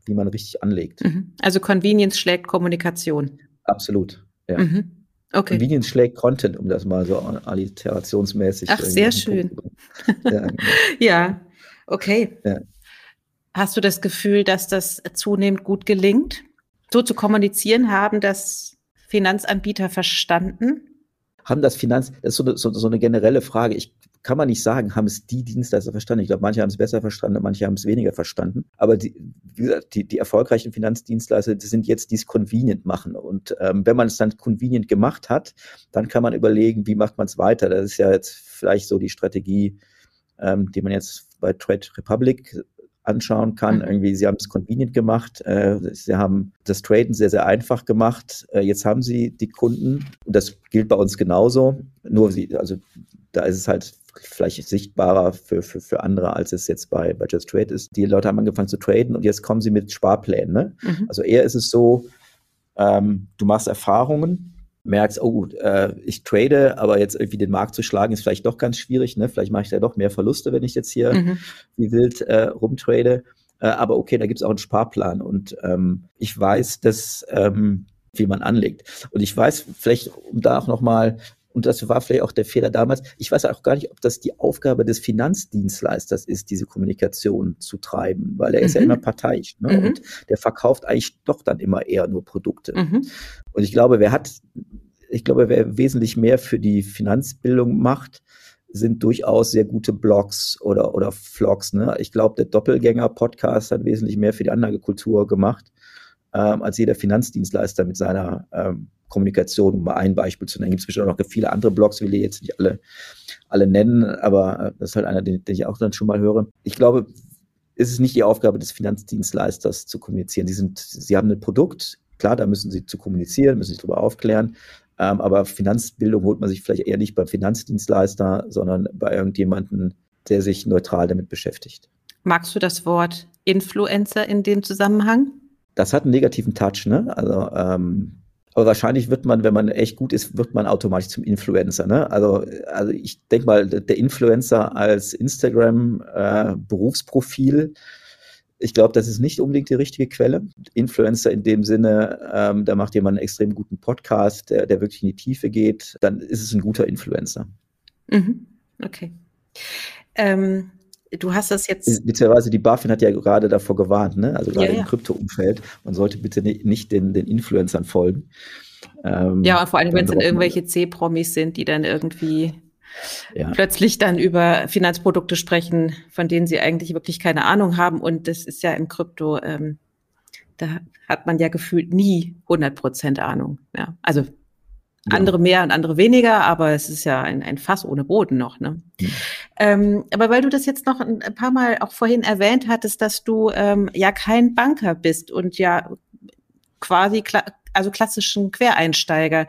S3: wie man richtig anlegt.
S2: Mhm. Also Convenience schlägt Kommunikation.
S3: Absolut, ja. Mhm. Okay. Convenience schlägt Content, um das mal so alliterationsmäßig.
S2: Ach, sehr schön. Ja, ja, okay. Ja. Hast du das Gefühl, dass das zunehmend gut gelingt, so zu kommunizieren? Haben das Finanzanbieter verstanden?
S3: Haben das Finanz, das ist so eine, so, so eine generelle Frage. Ich kann man nicht sagen, haben es die Dienstleister verstanden. Ich glaube, manche haben es besser verstanden, manche haben es weniger verstanden. Aber die, wie gesagt, die, die erfolgreichen Finanzdienstleister die sind jetzt, die es convenient machen. Und ähm, wenn man es dann convenient gemacht hat, dann kann man überlegen, wie macht man es weiter. Das ist ja jetzt vielleicht so die Strategie, ähm, die man jetzt bei Trade Republic anschauen kann. Mhm. Irgendwie, sie haben es convenient gemacht, äh, sie haben das Traden sehr, sehr einfach gemacht. Äh, jetzt haben sie die Kunden, das gilt bei uns genauso, nur sie, also da ist es halt vielleicht sichtbarer für, für, für andere, als es jetzt bei, bei Just Trade ist. Die Leute haben angefangen zu traden und jetzt kommen sie mit Sparplänen. Ne? Mhm. Also eher ist es so, ähm, du machst Erfahrungen, merkst, oh gut, äh, ich trade, aber jetzt irgendwie den Markt zu schlagen, ist vielleicht doch ganz schwierig. Ne? Vielleicht mache ich da doch mehr Verluste, wenn ich jetzt hier mhm. wie wild äh, rumtrade. Äh, aber okay, da gibt es auch einen Sparplan. Und ähm, ich weiß, dass ähm, wie man anlegt. Und ich weiß, vielleicht, um da auch nochmal und das war vielleicht auch der Fehler damals. Ich weiß auch gar nicht, ob das die Aufgabe des Finanzdienstleisters ist, diese Kommunikation zu treiben, weil er mhm. ist ja mhm. immer parteiisch ne? mhm. und der verkauft eigentlich doch dann immer eher nur Produkte. Mhm. Und ich glaube, wer hat, ich glaube, wer wesentlich mehr für die Finanzbildung macht, sind durchaus sehr gute Blogs oder, oder Vlogs. Ne? Ich glaube, der Doppelgänger-Podcast hat wesentlich mehr für die Anlagekultur gemacht, ähm, als jeder Finanzdienstleister mit seiner ähm, Kommunikation, um mal ein Beispiel zu nennen. Gibt es bestimmt auch noch viele andere Blogs, will ich jetzt nicht alle, alle nennen, aber äh, das ist halt einer, den, den ich auch dann schon mal höre. Ich glaube, es ist nicht die Aufgabe des Finanzdienstleisters zu kommunizieren. Sie, sind, sie haben ein Produkt, klar, da müssen sie zu kommunizieren, müssen sich darüber aufklären, ähm, aber Finanzbildung holt man sich vielleicht eher nicht beim Finanzdienstleister, sondern bei irgendjemandem, der sich neutral damit beschäftigt.
S2: Magst du das Wort Influencer in dem Zusammenhang?
S3: Das hat einen negativen Touch, ne? Also ähm, aber wahrscheinlich wird man, wenn man echt gut ist, wird man automatisch zum Influencer. Ne? Also, also ich denke mal, der Influencer als Instagram-Berufsprofil, äh, ich glaube, das ist nicht unbedingt die richtige Quelle. Influencer in dem Sinne, ähm, da macht jemand einen extrem guten Podcast, der, der wirklich in die Tiefe geht, dann ist es ein guter Influencer.
S2: Mhm. Okay. Ähm, Du hast das jetzt.
S3: Beziehungsweise die BaFin hat ja gerade davor gewarnt, ne? also gerade ja, ja. im Krypto-Umfeld, man sollte bitte nicht den, den Influencern folgen.
S2: Ähm, ja, und vor allem, wenn es dann irgendwelche C-Promis sind, die dann irgendwie ja. plötzlich dann über Finanzprodukte sprechen, von denen sie eigentlich wirklich keine Ahnung haben. Und das ist ja im Krypto, ähm, da hat man ja gefühlt nie 100 Prozent Ahnung. Ja, also. Andere mehr und andere weniger, aber es ist ja ein, ein Fass ohne Boden noch. Ne? Mhm. Ähm, aber weil du das jetzt noch ein paar Mal auch vorhin erwähnt hattest, dass du ähm, ja kein Banker bist und ja quasi kla also klassischen Quereinsteiger.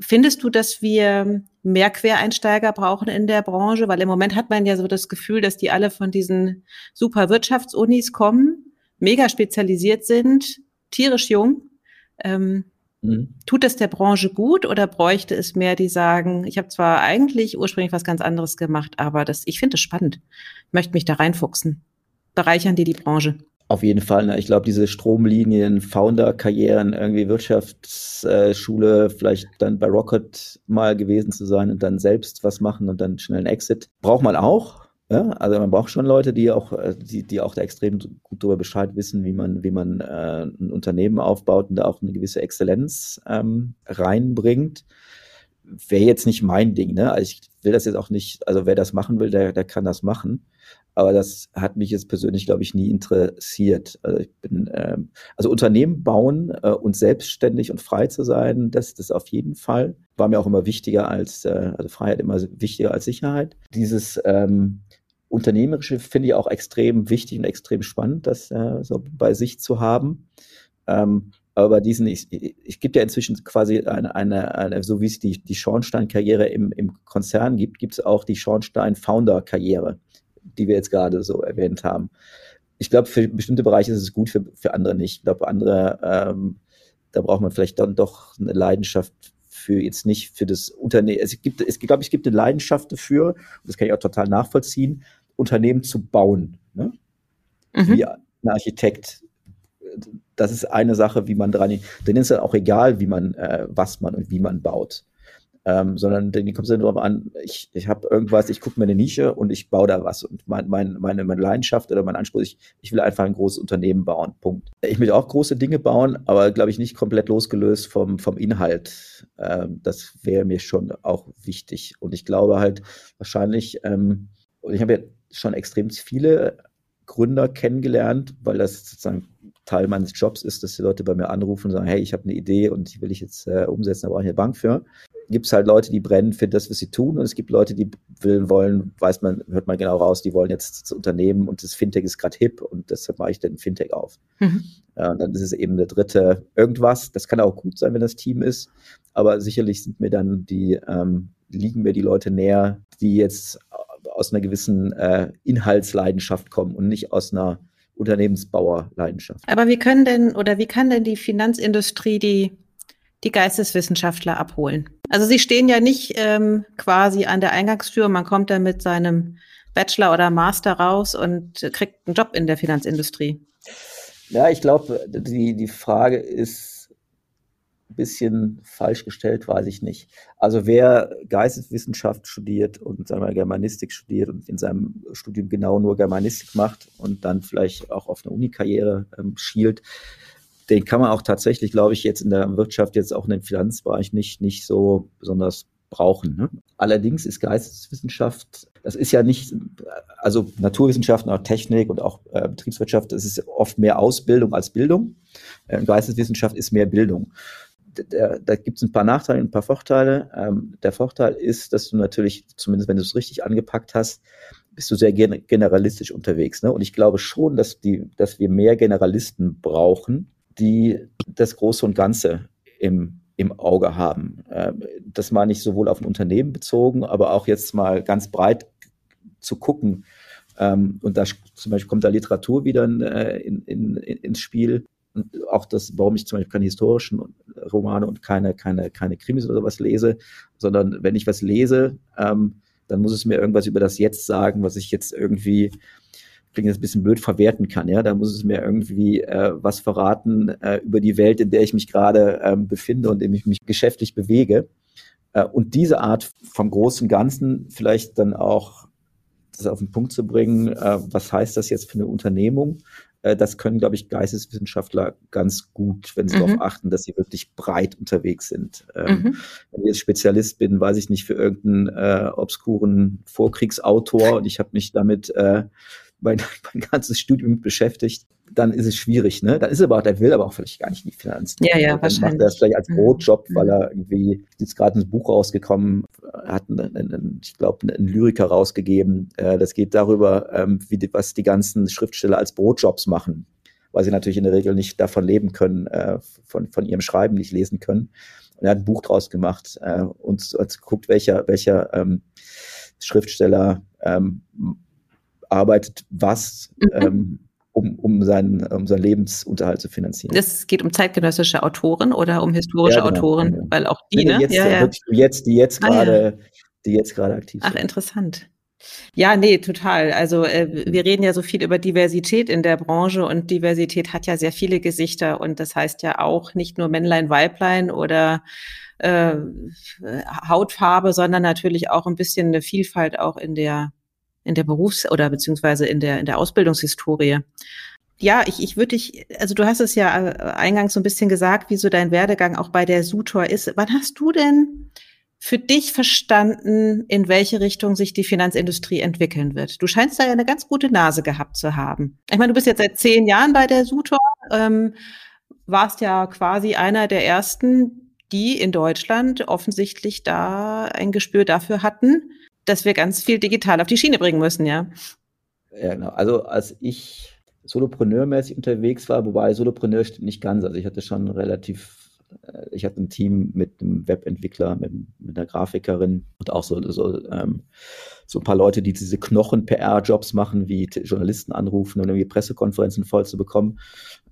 S2: Findest du, dass wir mehr Quereinsteiger brauchen in der Branche? Weil im Moment hat man ja so das Gefühl, dass die alle von diesen super Wirtschaftsunis kommen, mega spezialisiert sind, tierisch jung. Ähm, Mhm. Tut es der Branche gut oder bräuchte es mehr, die sagen, ich habe zwar eigentlich ursprünglich was ganz anderes gemacht, aber das, ich finde es spannend. Ich möchte mich da reinfuchsen. Bereichern die die Branche?
S3: Auf jeden Fall. Ne? Ich glaube, diese Stromlinien, Founder-Karrieren, irgendwie Wirtschaftsschule, vielleicht dann bei Rocket mal gewesen zu sein und dann selbst was machen und dann schnell einen Exit, braucht man auch. Ja, also man braucht schon Leute, die auch, äh, die, die auch da extrem gut darüber Bescheid wissen, wie man, wie man äh, ein Unternehmen aufbaut und da auch eine gewisse Exzellenz ähm, reinbringt. Wäre jetzt nicht mein Ding, ne? Also ich will das jetzt auch nicht, also wer das machen will, der, der kann das machen. Aber das hat mich jetzt persönlich, glaube ich, nie interessiert. Also ich bin, ähm, also Unternehmen bauen äh, und selbstständig und frei zu sein, das, das auf jeden Fall. War mir auch immer wichtiger als, äh, also Freiheit immer wichtiger als Sicherheit. Dieses ähm, Unternehmerische finde ich auch extrem wichtig und extrem spannend, das äh, so bei sich zu haben. Ähm, aber bei diesen, ich, ich gibt ja inzwischen quasi eine, eine, eine so wie es die, die Schornstein-Karriere im, im Konzern gibt, gibt es auch die Schornstein-Founder-Karriere, die wir jetzt gerade so erwähnt haben. Ich glaube, für bestimmte Bereiche ist es gut, für, für andere nicht. Ich glaube, andere, ähm, da braucht man vielleicht dann doch eine Leidenschaft für jetzt nicht für das Unternehmen. Es gibt, es glaube ich, es gibt eine Leidenschaft dafür, und das kann ich auch total nachvollziehen, Unternehmen zu bauen. Ne? Mhm. Wie ein Architekt. Das ist eine Sache, wie man dran, dann ist es auch egal, wie man, äh, was man und wie man baut ähm, sondern die kommt es darauf an, ich, ich habe irgendwas, ich gucke mir eine Nische und ich baue da was. Und mein, mein, meine, meine Leidenschaft oder mein Anspruch, ich, ich will einfach ein großes Unternehmen bauen. Punkt. Ich will auch große Dinge bauen, aber glaube ich nicht komplett losgelöst vom, vom Inhalt. Ähm, das wäre mir schon auch wichtig. Und ich glaube halt wahrscheinlich, ähm, und ich habe ja schon extrem viele Gründer kennengelernt, weil das sozusagen Teil meines Jobs ist, dass die Leute bei mir anrufen und sagen, hey, ich habe eine Idee und die will ich jetzt äh, umsetzen, da brauche ich eine Bank für gibt es halt Leute, die brennen für das, was sie tun, und es gibt Leute, die will, wollen, weiß man, hört man genau raus, die wollen jetzt das Unternehmen und das Fintech ist gerade hip und deshalb mache ich dann Fintech auf. Mhm. Ja, und dann ist es eben der dritte irgendwas. Das kann auch gut sein, wenn das Team ist, aber sicherlich sind mir dann die, ähm, liegen mir die Leute näher, die jetzt aus einer gewissen äh, Inhaltsleidenschaft kommen und nicht aus einer Unternehmensbauerleidenschaft.
S2: Aber wie können denn oder wie kann denn die Finanzindustrie die die Geisteswissenschaftler abholen. Also sie stehen ja nicht ähm, quasi an der Eingangstür, man kommt dann mit seinem Bachelor oder Master raus und kriegt einen Job in der Finanzindustrie.
S3: Ja, ich glaube, die, die Frage ist ein bisschen falsch gestellt, weiß ich nicht. Also wer Geisteswissenschaft studiert und sagen wir Germanistik studiert und in seinem Studium genau nur Germanistik macht und dann vielleicht auch auf eine Unikarriere ähm, schielt, den kann man auch tatsächlich, glaube ich, jetzt in der Wirtschaft, jetzt auch in den Finanzbereich nicht, nicht so besonders brauchen. Ne? Allerdings ist Geisteswissenschaft, das ist ja nicht, also Naturwissenschaften, auch Technik und auch äh, Betriebswirtschaft, das ist oft mehr Ausbildung als Bildung. Äh, Geisteswissenschaft ist mehr Bildung. Da, da gibt es ein paar Nachteile und ein paar Vorteile. Ähm, der Vorteil ist, dass du natürlich, zumindest wenn du es richtig angepackt hast, bist du sehr generalistisch unterwegs. Ne? Und ich glaube schon, dass, die, dass wir mehr Generalisten brauchen, die das Große und Ganze im, im Auge haben. Ähm, das meine ich sowohl auf ein Unternehmen bezogen, aber auch jetzt mal ganz breit zu gucken. Ähm, und da zum Beispiel kommt da Literatur wieder äh, in, in, in, ins Spiel. Und auch das, warum ich zum Beispiel keine historischen Romane und keine, keine, keine Krimis oder sowas lese, sondern wenn ich was lese, ähm, dann muss es mir irgendwas über das Jetzt sagen, was ich jetzt irgendwie klingt jetzt ein bisschen blöd, verwerten kann. Ja, da muss es mir irgendwie äh, was verraten äh, über die Welt, in der ich mich gerade ähm, befinde und in dem ich mich geschäftlich bewege. Äh, und diese Art vom großen Ganzen vielleicht dann auch das auf den Punkt zu bringen, äh, was heißt das jetzt für eine Unternehmung? Äh, das können, glaube ich, Geisteswissenschaftler ganz gut, wenn sie mhm. darauf achten, dass sie wirklich breit unterwegs sind. Ähm, mhm. Wenn ich jetzt Spezialist bin, weiß ich nicht, für irgendeinen äh, obskuren Vorkriegsautor und ich habe mich damit äh, mein, mein ganzes Studium beschäftigt, dann ist es schwierig, ne? Dann ist er aber, der will aber auch vielleicht gar nicht in die Finanzen.
S2: Ja, ja,
S3: dann
S2: wahrscheinlich.
S3: macht er das vielleicht als mhm. Brotjob, weil er irgendwie, ist gerade ein Buch rausgekommen, hat, einen, einen, ich glaube, einen Lyriker rausgegeben. Äh, das geht darüber, ähm, wie die, was die ganzen Schriftsteller als Brotjobs machen, weil sie natürlich in der Regel nicht davon leben können, äh, von, von ihrem Schreiben nicht lesen können. Und er hat ein Buch draus gemacht äh, und hat geguckt, welcher, welcher ähm, Schriftsteller ähm, arbeitet was, mhm. ähm, um, um, seinen, um seinen Lebensunterhalt zu finanzieren.
S2: Es geht um zeitgenössische Autoren oder um historische ja, genau, Autoren, genau. weil auch die, ne?
S3: Jetzt, ja, ja. jetzt, die jetzt gerade, ah, ja. die jetzt gerade aktiv
S2: sind. Ach, interessant. Ja, nee, total. Also äh, wir reden ja so viel über Diversität in der Branche und Diversität hat ja sehr viele Gesichter und das heißt ja auch nicht nur Männlein, Weiblein oder äh, Hautfarbe, sondern natürlich auch ein bisschen eine Vielfalt auch in der in der Berufs- oder beziehungsweise in der, in der Ausbildungshistorie. Ja, ich, ich würde dich, also du hast es ja äh, eingangs so ein bisschen gesagt, wie so dein Werdegang auch bei der Sutor ist. Wann hast du denn für dich verstanden, in welche Richtung sich die Finanzindustrie entwickeln wird? Du scheinst da ja eine ganz gute Nase gehabt zu haben. Ich meine, du bist jetzt seit zehn Jahren bei der Sutor, ähm, warst ja quasi einer der ersten, die in Deutschland offensichtlich da ein Gespür dafür hatten, dass wir ganz viel digital auf die Schiene bringen müssen, ja.
S3: Ja, genau. Also als ich Solopreneur-mäßig unterwegs war, wobei Solopreneur stimmt nicht ganz. Also ich hatte schon relativ äh, ich hatte ein Team mit einem Webentwickler, mit, mit einer Grafikerin und auch so, so, ähm, so ein paar Leute, die diese Knochen-PR-Jobs machen, wie Journalisten anrufen und irgendwie Pressekonferenzen voll zu bekommen.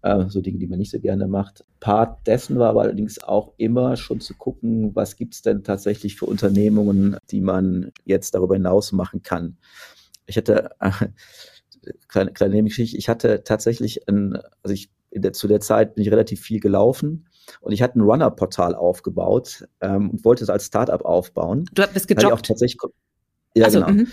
S3: Äh, so Dinge, die man nicht so gerne macht. Part dessen war aber allerdings auch immer schon zu gucken, was gibt es denn tatsächlich für Unternehmungen, die man jetzt darüber hinaus machen kann. Ich hatte, äh, kleine, kleine Nebengeschichte, ich hatte tatsächlich ein, also ich der, zu der Zeit bin ich relativ viel gelaufen und ich hatte ein Runner-Portal aufgebaut ähm, und wollte es als Startup aufbauen.
S2: Du bist gejobbt?
S3: Ja, also, genau.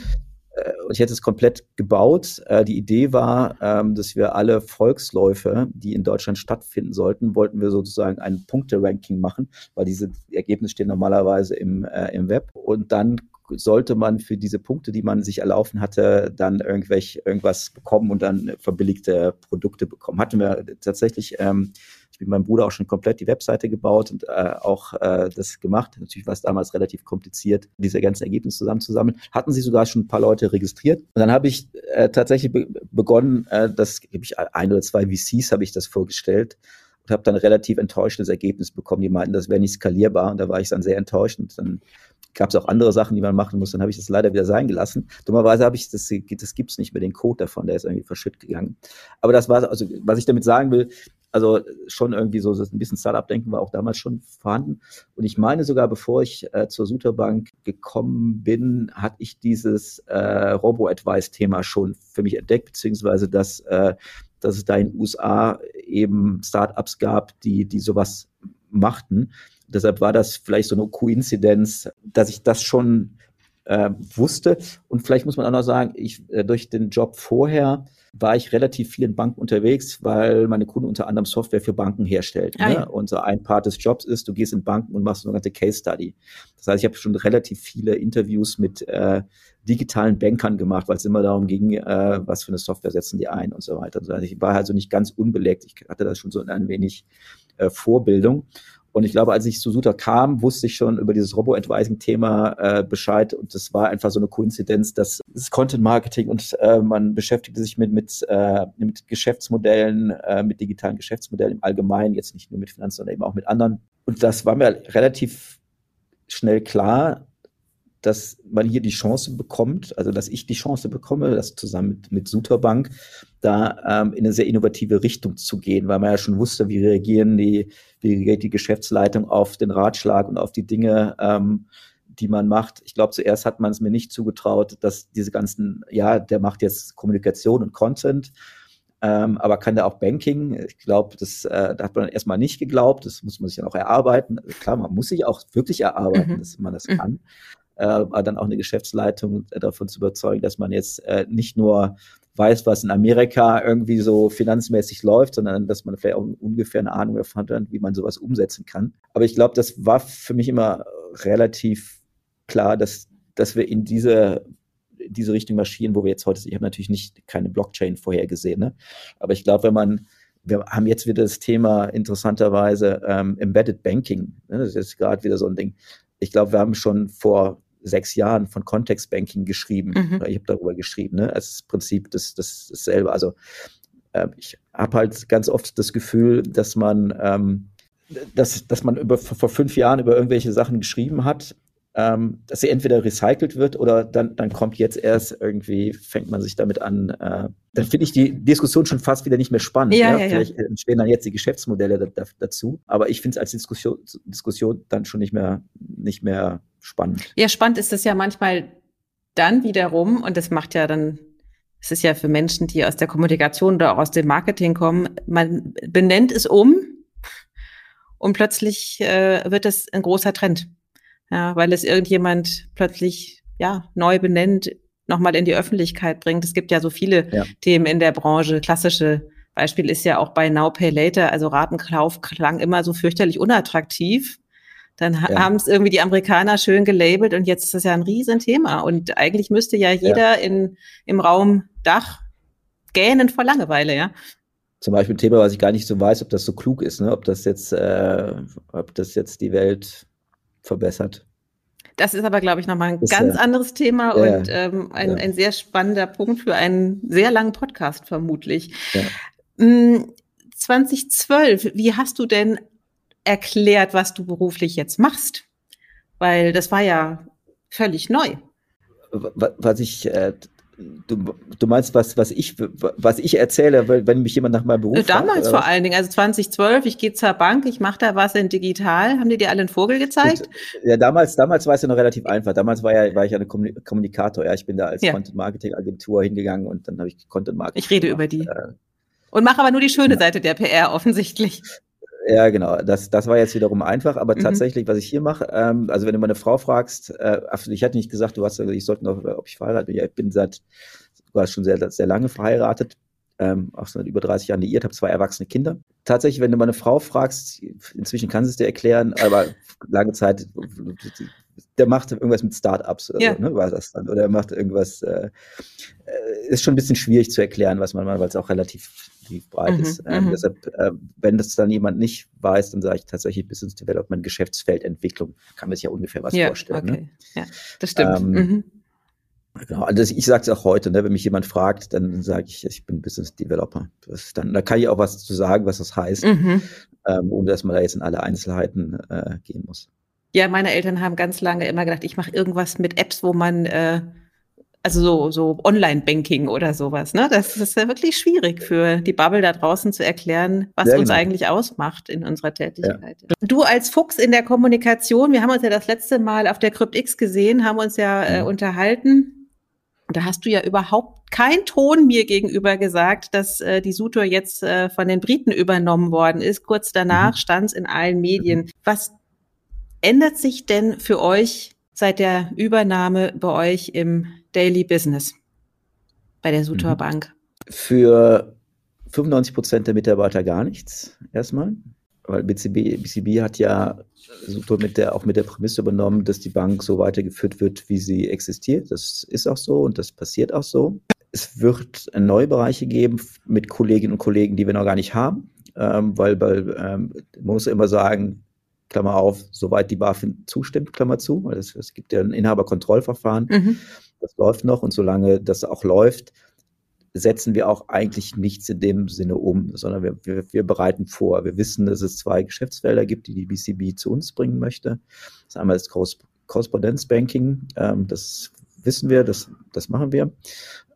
S3: -hmm. Und ich hätte es komplett gebaut. Äh, die Idee war, ähm, dass wir alle Volksläufe, die in Deutschland stattfinden sollten, wollten wir sozusagen ein Punkte-Ranking machen, weil diese Ergebnisse stehen normalerweise im, äh, im Web. Und dann sollte man für diese Punkte, die man sich erlaufen hatte, dann irgendwelche, irgendwas bekommen und dann verbilligte Produkte bekommen. Hatten wir tatsächlich, ähm, mit meinem Bruder auch schon komplett die Webseite gebaut und äh, auch äh, das gemacht. Natürlich war es damals relativ kompliziert, diese ganzen Ergebnisse zusammenzusammeln. Hatten sie sogar schon ein paar Leute registriert. Und dann habe ich äh, tatsächlich be begonnen, äh, das habe ich ein oder zwei VCs habe ich das vorgestellt und habe dann relativ enttäuschendes Ergebnis bekommen. Die meinten, das wäre nicht skalierbar und da war ich dann sehr enttäuscht und dann gab es auch andere Sachen, die man machen muss. Dann habe ich das leider wieder sein gelassen. Dummerweise habe ich das, das gibt es nicht mehr den Code davon, der ist irgendwie verschütt gegangen. Aber das war, also was ich damit sagen will, also schon irgendwie so ein bisschen Startup-Denken war auch damals schon vorhanden. Und ich meine sogar, bevor ich äh, zur Suterbank gekommen bin, hatte ich dieses äh, Robo-Advice-Thema schon für mich entdeckt, beziehungsweise dass, äh, dass es da in den USA eben Startups gab, die, die sowas machten. Deshalb war das vielleicht so eine Koinzidenz, dass ich das schon äh, wusste. Und vielleicht muss man auch noch sagen, ich äh, durch den Job vorher war ich relativ viel in Banken unterwegs, weil meine Kunden unter anderem Software für Banken herstellt. Ah, ne? ja. Und so ein Part des Jobs ist, du gehst in Banken und machst eine sogenannte Case Study. Das heißt, ich habe schon relativ viele Interviews mit äh, digitalen Bankern gemacht, weil es immer darum ging, äh, was für eine Software setzen die ein und so weiter. Also ich war also nicht ganz unbelegt. Ich hatte das schon so ein wenig äh, Vorbildung. Und ich glaube, als ich zu Suter kam, wusste ich schon über dieses Robo-Advising-Thema äh, Bescheid. Und das war einfach so eine Koinzidenz, dass es Content-Marketing und äh, man beschäftigte sich mit, mit, äh, mit Geschäftsmodellen, äh, mit digitalen Geschäftsmodellen im Allgemeinen, jetzt nicht nur mit Finanzen, sondern eben auch mit anderen. Und das war mir relativ schnell klar, dass man hier die Chance bekommt, also dass ich die Chance bekomme, das zusammen mit, mit Suterbank da ähm, in eine sehr innovative Richtung zu gehen, weil man ja schon wusste, wie reagieren die, wie reagiert die Geschäftsleitung auf den Ratschlag und auf die Dinge, ähm, die man macht. Ich glaube, zuerst hat man es mir nicht zugetraut, dass diese ganzen, ja, der macht jetzt Kommunikation und Content, ähm, aber kann der auch Banking? Ich glaube, das äh, da hat man erstmal nicht geglaubt. Das muss man sich dann auch erarbeiten. Klar, man muss sich auch wirklich erarbeiten, mhm. dass man das mhm. kann dann auch eine Geschäftsleitung äh, davon zu überzeugen, dass man jetzt äh, nicht nur weiß, was in Amerika irgendwie so finanzmäßig läuft, sondern dass man vielleicht auch ungefähr eine Ahnung davon hat, wie man sowas umsetzen kann. Aber ich glaube, das war für mich immer relativ klar, dass, dass wir in diese diese Richtung marschieren, wo wir jetzt heute sind. Ich habe natürlich nicht keine Blockchain vorhergesehen, ne? aber ich glaube, wenn man wir haben jetzt wieder das Thema interessanterweise ähm, Embedded Banking. Ne? Das ist gerade wieder so ein Ding. Ich glaube, wir haben schon vor sechs Jahren von Context Banking geschrieben. Mhm. Ich habe darüber geschrieben. Ne? Im Prinzip das, das, dasselbe. Also äh, ich habe halt ganz oft das Gefühl, dass man, ähm, dass, dass man über, vor fünf Jahren über irgendwelche Sachen geschrieben hat, ähm, dass sie entweder recycelt wird oder dann, dann kommt jetzt erst irgendwie, fängt man sich damit an. Äh, dann finde ich die Diskussion schon fast wieder nicht mehr spannend. Ja, ja? Ja, Vielleicht entstehen dann jetzt die Geschäftsmodelle da, da, dazu, aber ich finde es als Diskussion, Diskussion dann schon nicht mehr, nicht mehr spannend.
S2: Ja, spannend ist es ja manchmal dann wiederum, und das macht ja dann, es ist ja für Menschen, die aus der Kommunikation oder auch aus dem Marketing kommen, man benennt es um und plötzlich äh, wird es ein großer Trend. Ja, weil es irgendjemand plötzlich ja neu benennt, nochmal in die Öffentlichkeit bringt. Es gibt ja so viele ja. Themen in der Branche. Klassische Beispiel ist ja auch bei Now Pay Later, also Ratenkauf klang immer so fürchterlich unattraktiv. Dann ja. haben es irgendwie die Amerikaner schön gelabelt und jetzt ist das ja ein Riesenthema. Und eigentlich müsste ja jeder ja. in, im Raum Dach gähnen vor Langeweile, ja.
S3: Zum Beispiel ein Thema, was ich gar nicht so weiß, ob das so klug ist, ne? ob das jetzt, äh, ob das jetzt die Welt verbessert.
S2: Das ist aber, glaube ich, nochmal ein ist ganz ja, anderes Thema ja, und ähm, ein, ja. ein sehr spannender Punkt für einen sehr langen Podcast vermutlich. 2012, mm, wie hast du denn erklärt, was du beruflich jetzt machst? Weil das war ja völlig neu.
S3: Was ich äh, Du, du, meinst, was, was, ich, was ich erzähle, wenn mich jemand nach meinem Beruf
S2: Damals fragt, vor allen Dingen, also 2012, ich gehe zur Bank, ich mache da was in digital. Haben die dir alle einen Vogel gezeigt?
S3: Ja, damals, damals war es ja noch relativ einfach. Damals war, ja, war ich ja eine Kommunikator. Ja, ich bin da als ja. Content-Marketing-Agentur hingegangen und dann habe ich Content-Marketing
S2: Ich rede gemacht. über die. Äh, und mache aber nur die schöne. Seite der PR offensichtlich.
S3: Ja, genau. Das, das war jetzt wiederum einfach, aber mhm. tatsächlich, was ich hier mache, ähm, also wenn du meine Frau fragst, äh, ich hatte nicht gesagt, du hast, ich sollte noch, ob ich verheiratet bin. Ja, ich bin seit sogar schon sehr, sehr lange verheiratet, ähm, auch seit über 30 Jahren liiert, habe zwei erwachsene Kinder. Tatsächlich, wenn du meine Frau fragst, inzwischen kann sie es dir erklären, aber lange Zeit, der macht irgendwas mit Startups oder ja. so, ne, war das dann. Oder er macht irgendwas, äh, äh ist schon ein bisschen schwierig zu erklären, was man mal, weil es auch relativ relativ breit mhm, ist. Ähm, mhm. deshalb, äh, wenn das dann jemand nicht weiß, dann sage ich tatsächlich Business Development, Geschäftsfeldentwicklung, kann man sich ja ungefähr was ja, vorstellen. Ne? Okay. Ne?
S2: Ja, das stimmt. Ähm, mhm.
S3: Genau, also ich sage es auch heute, ne, wenn mich jemand fragt, dann sage ich, ich bin Business Developer. Das, dann, da kann ich auch was zu sagen, was das heißt, mhm. ähm, ohne dass man da jetzt in alle Einzelheiten äh, gehen muss.
S2: Ja, meine Eltern haben ganz lange immer gedacht, ich mache irgendwas mit Apps, wo man äh, also so, so Online-Banking oder sowas, ne? Das ist ja wirklich schwierig für die Bubble da draußen zu erklären, was ja, uns genau. eigentlich ausmacht in unserer Tätigkeit. Ja. Du als Fuchs in der Kommunikation, wir haben uns ja das letzte Mal auf der CryptX gesehen, haben uns ja äh, mhm. unterhalten. Da hast du ja überhaupt kein Ton mir gegenüber gesagt, dass äh, die Sutor jetzt äh, von den Briten übernommen worden ist. Kurz danach mhm. stand es in allen Medien. Mhm. Was ändert sich denn für euch seit der Übernahme bei euch im Daily Business bei der Sutor mhm. Bank?
S3: Für 95 Prozent der Mitarbeiter gar nichts erstmal, weil BCB, BCB hat ja Sutor mit der, auch mit der Prämisse übernommen, dass die Bank so weitergeführt wird, wie sie existiert. Das ist auch so und das passiert auch so. Es wird neue Bereiche geben mit Kolleginnen und Kollegen, die wir noch gar nicht haben, ähm, weil, weil ähm, man muss immer sagen, Klammer auf, soweit die BaFin zustimmt, Klammer zu, weil es, es gibt ja ein Inhaberkontrollverfahren, mhm. Das läuft noch und solange das auch läuft, setzen wir auch eigentlich nichts in dem Sinne um, sondern wir, wir, wir bereiten vor. Wir wissen, dass es zwei Geschäftsfelder gibt, die die BCB zu uns bringen möchte. Das ist einmal das Korrespondenzbanking, ähm, das wissen wir, das, das machen wir.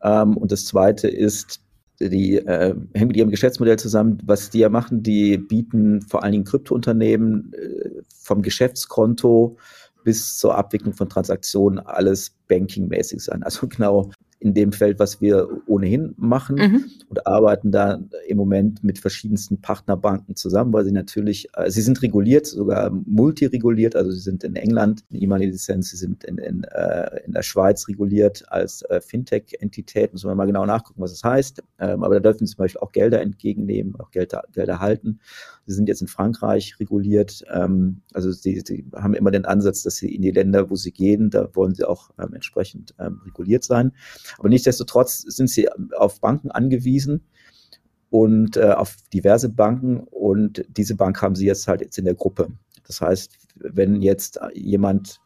S3: Ähm, und das zweite ist die äh, hängen mit ihrem Geschäftsmodell zusammen. Was die ja machen, die bieten vor allen Dingen Kryptounternehmen äh, vom Geschäftskonto bis zur Abwicklung von Transaktionen alles bankingmäßig an. Also genau in dem Feld, was wir ohnehin machen mhm. und arbeiten da im Moment mit verschiedensten Partnerbanken zusammen, weil sie natürlich, äh, sie sind reguliert, sogar multireguliert, also sie sind in England eine E-Money-Lizenz, sie sind in, in, äh, in der Schweiz reguliert als äh, Fintech-Entität, müssen wir mal genau nachgucken, was das heißt, ähm, aber da dürfen sie zum Beispiel auch Gelder entgegennehmen, auch Gelder, Gelder halten. Sie sind jetzt in Frankreich reguliert, ähm, also sie, sie haben immer den Ansatz, dass sie in die Länder, wo sie gehen, da wollen sie auch ähm, entsprechend ähm, reguliert sein. Aber nichtsdestotrotz sind sie auf Banken angewiesen und äh, auf diverse Banken und diese Bank haben sie jetzt halt jetzt in der Gruppe. Das heißt, wenn jetzt jemand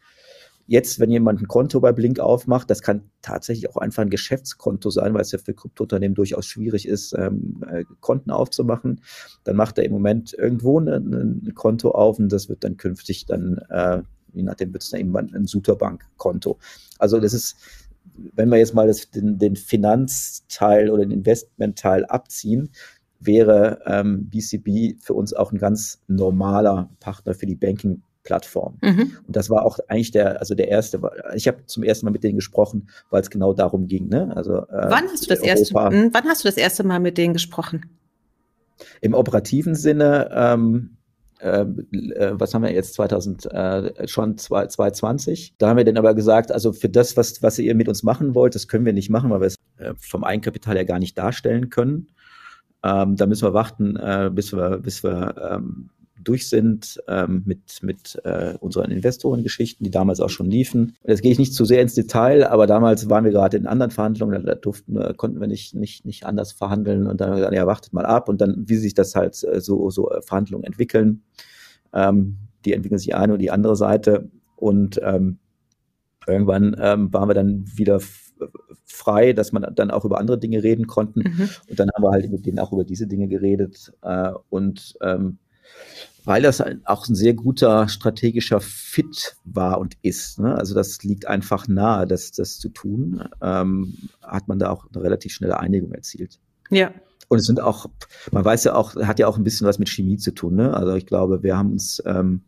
S3: Jetzt, wenn jemand ein Konto bei Blink aufmacht, das kann tatsächlich auch einfach ein Geschäftskonto sein, weil es ja für Kryptounternehmen durchaus schwierig ist, ähm, äh, Konten aufzumachen. Dann macht er im Moment irgendwo ein, ein Konto auf und das wird dann künftig dann, äh, je nachdem wird es dann irgendwann ein Suterbank-Konto. Also das ist wenn wir jetzt mal das, den, den Finanzteil oder den Investmentteil abziehen, wäre ähm, BCB für uns auch ein ganz normaler Partner für die Banking-Plattform. Mhm. Und das war auch eigentlich der, also der erste. Ich habe zum ersten Mal mit denen gesprochen, weil es genau darum ging. Ne? Also,
S2: äh, wann hast du das erste? Hm, wann hast du das erste Mal mit denen gesprochen?
S3: Im operativen Sinne. Ähm, ähm, äh, was haben wir jetzt 2000 äh, schon 2020. Da haben wir dann aber gesagt, also für das, was was ihr mit uns machen wollt, das können wir nicht machen, weil wir es äh, vom Eigenkapital ja gar nicht darstellen können. Ähm, da müssen wir warten, äh, bis wir bis wir ähm, durch sind ähm, mit, mit äh, unseren Investorengeschichten, die damals auch schon liefen. Jetzt gehe ich nicht zu sehr ins Detail, aber damals waren wir gerade in anderen Verhandlungen, da durften, äh, konnten wir nicht, nicht, nicht anders verhandeln und dann haben wir gesagt, ja, wartet mal ab und dann, wie sich das halt äh, so, so äh, Verhandlungen entwickeln. Ähm, die entwickeln sich eine und die andere Seite und ähm, irgendwann ähm, waren wir dann wieder frei, dass man dann auch über andere Dinge reden konnten. Mhm. Und dann haben wir halt mit denen auch über diese Dinge geredet. Äh, und ähm, weil das auch ein sehr guter strategischer Fit war und ist. Ne? Also das liegt einfach nahe, das, das zu tun. Ähm, hat man da auch eine relativ schnelle Einigung erzielt.
S2: Ja.
S3: Und es sind auch, man weiß ja auch, hat ja auch ein bisschen was mit Chemie zu tun. Ne? Also ich glaube, wir haben uns ähm,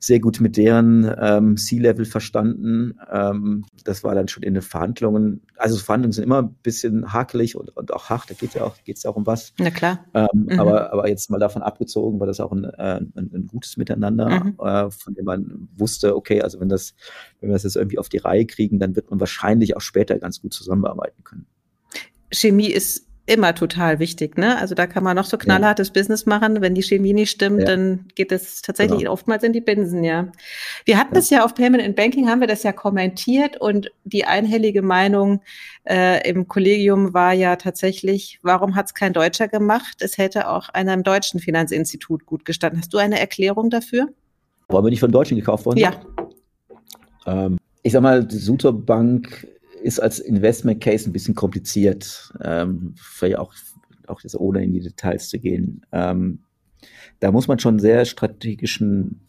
S3: sehr gut mit deren ähm, C-Level verstanden. Ähm, das war dann schon in den Verhandlungen. Also Verhandlungen sind immer ein bisschen hakelig und, und auch hart. Da geht ja auch, geht's ja auch um was.
S2: Na klar.
S3: Ähm, mhm. aber, aber jetzt mal davon abgezogen, war das auch ein, äh, ein, ein gutes Miteinander, mhm. äh, von dem man wusste, okay, also wenn das, wenn wir das jetzt irgendwie auf die Reihe kriegen, dann wird man wahrscheinlich auch später ganz gut zusammenarbeiten können.
S2: Chemie ist immer total wichtig. Ne? Also da kann man noch so knallhartes ja. Business machen. Wenn die Chemie nicht stimmt, ja. dann geht es tatsächlich genau. oftmals in die Binsen, ja. Wir hatten ja. das ja auf Payment and Banking, haben wir das ja kommentiert und die einhellige Meinung äh, im Kollegium war ja tatsächlich, warum hat es kein Deutscher gemacht? Es hätte auch einem deutschen Finanzinstitut gut gestanden. Hast du eine Erklärung dafür?
S3: Warum wir nicht von Deutschen gekauft worden?
S2: Ja.
S3: Ähm, ich sag mal, die Suter Bank ist als Investment Case ein bisschen kompliziert, ähm, vielleicht auch, auch jetzt ohne in die Details zu gehen. Ähm, da muss man schon sehr strategischen,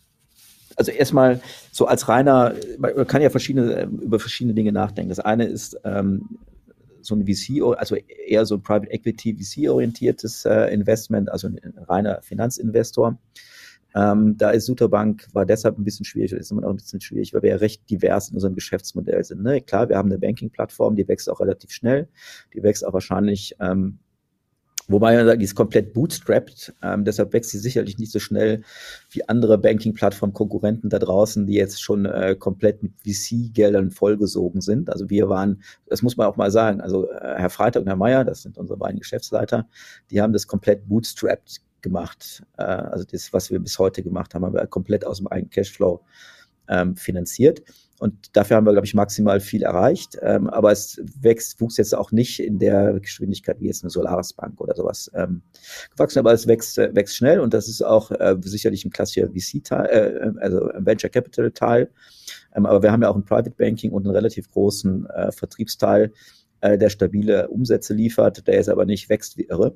S3: also erstmal so als reiner, man kann ja verschiedene, über verschiedene Dinge nachdenken. Das eine ist ähm, so ein VC, also eher so ein Private Equity VC-orientiertes äh, Investment, also ein reiner Finanzinvestor. Ähm, da ist Suterbank, war deshalb ein bisschen schwierig, ist immer noch ein bisschen schwierig, weil wir ja recht divers in unserem Geschäftsmodell sind. Ne? Klar, wir haben eine Banking-Plattform, die wächst auch relativ schnell, die wächst auch wahrscheinlich, ähm, wobei man sagt, die ist komplett bootstrapped, ähm, deshalb wächst sie sicherlich nicht so schnell wie andere Banking-Plattform-Konkurrenten da draußen, die jetzt schon äh, komplett mit VC-Geldern vollgesogen sind. Also wir waren, das muss man auch mal sagen, also äh, Herr Freitag und Herr Meier, das sind unsere beiden Geschäftsleiter, die haben das komplett bootstrapped gemacht. Äh, also das, was wir bis heute gemacht haben, haben wir komplett aus dem eigenen Cashflow ähm, finanziert. Und dafür haben wir, glaube ich, maximal viel erreicht. Ähm, aber es wächst, wuchs jetzt auch nicht in der Geschwindigkeit wie jetzt eine Solaris Bank oder sowas ähm, gewachsen. Aber es wächst, äh, wächst schnell und das ist auch äh, sicherlich ein klassischer VC-Teil, äh, also ein Venture Capital-Teil. Ähm, aber wir haben ja auch ein Private Banking und einen relativ großen äh, Vertriebsteil, äh, der stabile Umsätze liefert, der jetzt aber nicht wächst wie irre.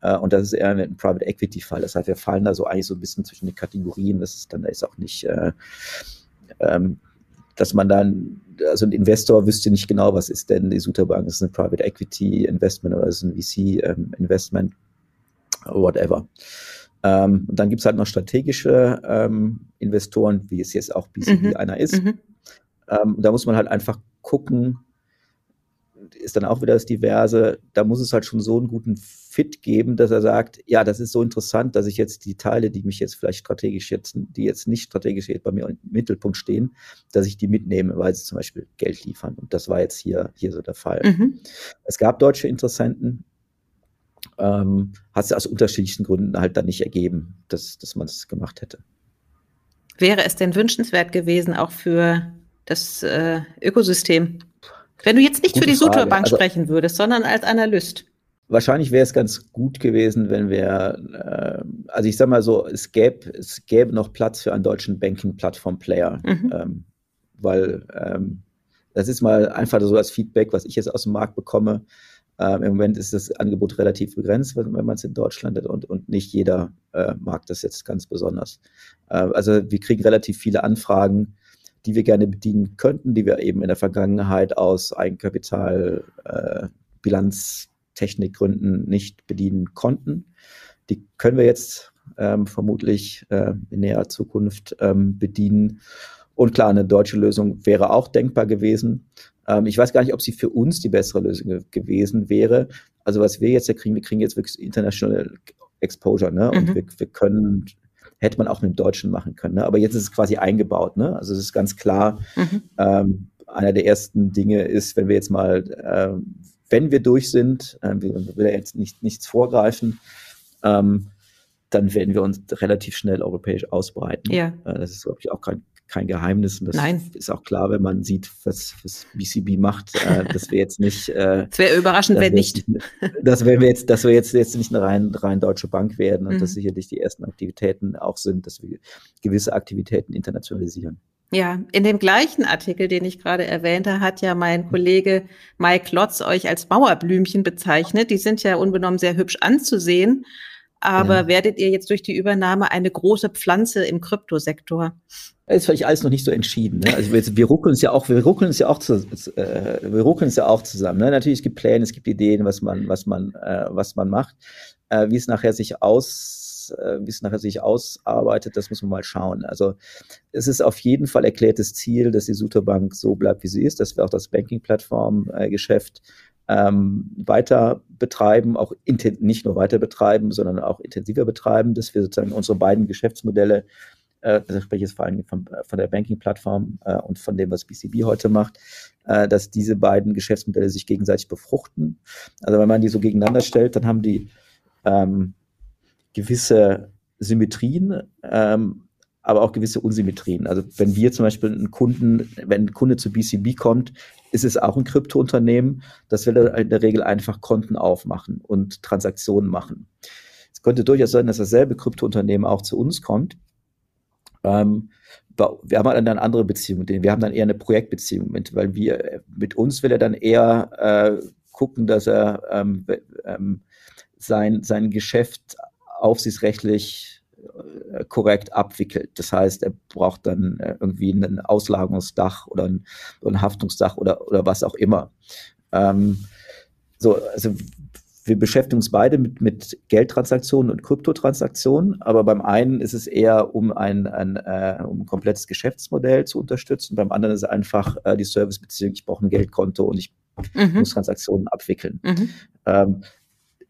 S3: Äh, und das ist eher ein Private Equity Fall. Das heißt, wir fallen da so eigentlich so ein bisschen zwischen den Kategorien. Das ist dann, da ist auch nicht, äh, ähm, dass man dann, also ein Investor wüsste nicht genau, was ist denn die Suterbank, ist es ein Private Equity Investment oder ist es ein VC ähm, Investment, whatever. Ähm, und dann gibt's halt noch strategische ähm, Investoren, wie es jetzt auch BCB mhm. einer ist. Mhm. Ähm, da muss man halt einfach gucken, ist dann auch wieder das Diverse, da muss es halt schon so einen guten Fit geben, dass er sagt, ja, das ist so interessant, dass ich jetzt die Teile, die mich jetzt vielleicht strategisch jetzt, die jetzt nicht strategisch jetzt bei mir im Mittelpunkt stehen, dass ich die mitnehme, weil sie zum Beispiel Geld liefern. Und das war jetzt hier, hier so der Fall. Mhm. Es gab deutsche Interessenten, ähm, hat es aus unterschiedlichen Gründen halt dann nicht ergeben, dass, dass man es gemacht hätte.
S2: Wäre es denn wünschenswert gewesen, auch für das äh, Ökosystem? Wenn du jetzt nicht Gute für die Sutorbank also, sprechen würdest, sondern als Analyst.
S3: Wahrscheinlich wäre es ganz gut gewesen, wenn wir, äh, also ich sag mal so, es gäbe, es gäbe noch Platz für einen deutschen Banking-Plattform-Player, mhm. ähm, weil ähm, das ist mal einfach so das Feedback, was ich jetzt aus dem Markt bekomme. Ähm, Im Moment ist das Angebot relativ begrenzt, wenn man es in Deutschland hat und, und nicht jeder äh, mag das jetzt ganz besonders. Äh, also wir kriegen relativ viele Anfragen, die wir gerne bedienen könnten, die wir eben in der Vergangenheit aus Eigenkapital, äh, Bilanztechnikgründen nicht bedienen konnten. Die können wir jetzt ähm, vermutlich äh, in näherer Zukunft ähm, bedienen. Und klar, eine deutsche Lösung wäre auch denkbar gewesen. Ähm, ich weiß gar nicht, ob sie für uns die bessere Lösung ge gewesen wäre. Also was wir jetzt ja kriegen, wir kriegen jetzt wirklich International Exposure, ne? Und mhm. wir, wir können hätte man auch mit dem Deutschen machen können. Ne? Aber jetzt ist es quasi eingebaut. Ne? Also es ist ganz klar, mhm. ähm, einer der ersten Dinge ist, wenn wir jetzt mal, äh, wenn wir durch sind, äh, wir will ja jetzt nicht, nichts vorgreifen, ähm, dann werden wir uns relativ schnell europäisch ausbreiten.
S2: Ja.
S3: Äh, das ist, glaube ich, auch kein, kein Geheimnis. Und das
S2: Nein.
S3: ist auch klar, wenn man sieht, was, was BCB macht, äh, dass wir jetzt nicht. Äh,
S2: es wäre überraschend, wenn nicht.
S3: Dass wir jetzt, dass wir jetzt, jetzt nicht eine rein, rein deutsche Bank werden und mhm. dass sicherlich die ersten Aktivitäten auch sind, dass wir gewisse Aktivitäten internationalisieren.
S2: Ja, in dem gleichen Artikel, den ich gerade erwähnte, hat ja mein Kollege Mike Lotz euch als Mauerblümchen bezeichnet. Die sind ja unbenommen sehr hübsch anzusehen. Aber ja. werdet ihr jetzt durch die Übernahme eine große Pflanze im Kryptosektor?
S3: Das ist vielleicht alles noch nicht so entschieden. Ne? Also wir, wir ruckeln es ja auch, wir ruckeln es ja auch, zu, äh, wir ruckeln es ja auch zusammen. Ne? Natürlich es gibt Pläne, es gibt Ideen, was man, was man, äh, was man macht. Äh, wie es nachher sich aus, äh, wie es nachher sich ausarbeitet, das muss man mal schauen. Also es ist auf jeden Fall erklärtes Ziel, dass die Suterbank so bleibt, wie sie ist, dass wir auch das Banking-Plattform-Geschäft ähm, weiter betreiben, auch nicht nur weiter betreiben, sondern auch intensiver betreiben, dass wir sozusagen unsere beiden Geschäftsmodelle, äh, das spreche ich vor allem von, von der Banking-Plattform äh, und von dem, was BCB heute macht, äh, dass diese beiden Geschäftsmodelle sich gegenseitig befruchten. Also wenn man die so gegeneinander stellt, dann haben die ähm, gewisse Symmetrien, ähm, aber auch gewisse Unsymmetrien. Also wenn wir zum Beispiel einen Kunden, wenn ein Kunde zu BCB kommt, ist es auch ein Kryptounternehmen, das will in der Regel einfach Konten aufmachen und Transaktionen machen. Es könnte durchaus sein, dass dasselbe Kryptounternehmen auch zu uns kommt. Ähm, wir haben dann eine andere Beziehung mit denen. Wir haben dann eher eine Projektbeziehung mit, weil wir mit uns will er dann eher äh, gucken, dass er ähm, ähm, sein, sein Geschäft aufsichtsrechtlich korrekt abwickelt. Das heißt, er braucht dann äh, irgendwie ein Auslagerungsdach oder ein, ein Haftungsdach oder, oder was auch immer. Ähm, so, also wir beschäftigen uns beide mit, mit Geldtransaktionen und Kryptotransaktionen, aber beim einen ist es eher, um ein, ein, äh, um ein komplettes Geschäftsmodell zu unterstützen, beim anderen ist es einfach äh, die Servicebeziehung, ich brauche ein Geldkonto und ich mhm. muss Transaktionen abwickeln. Mhm. Ähm,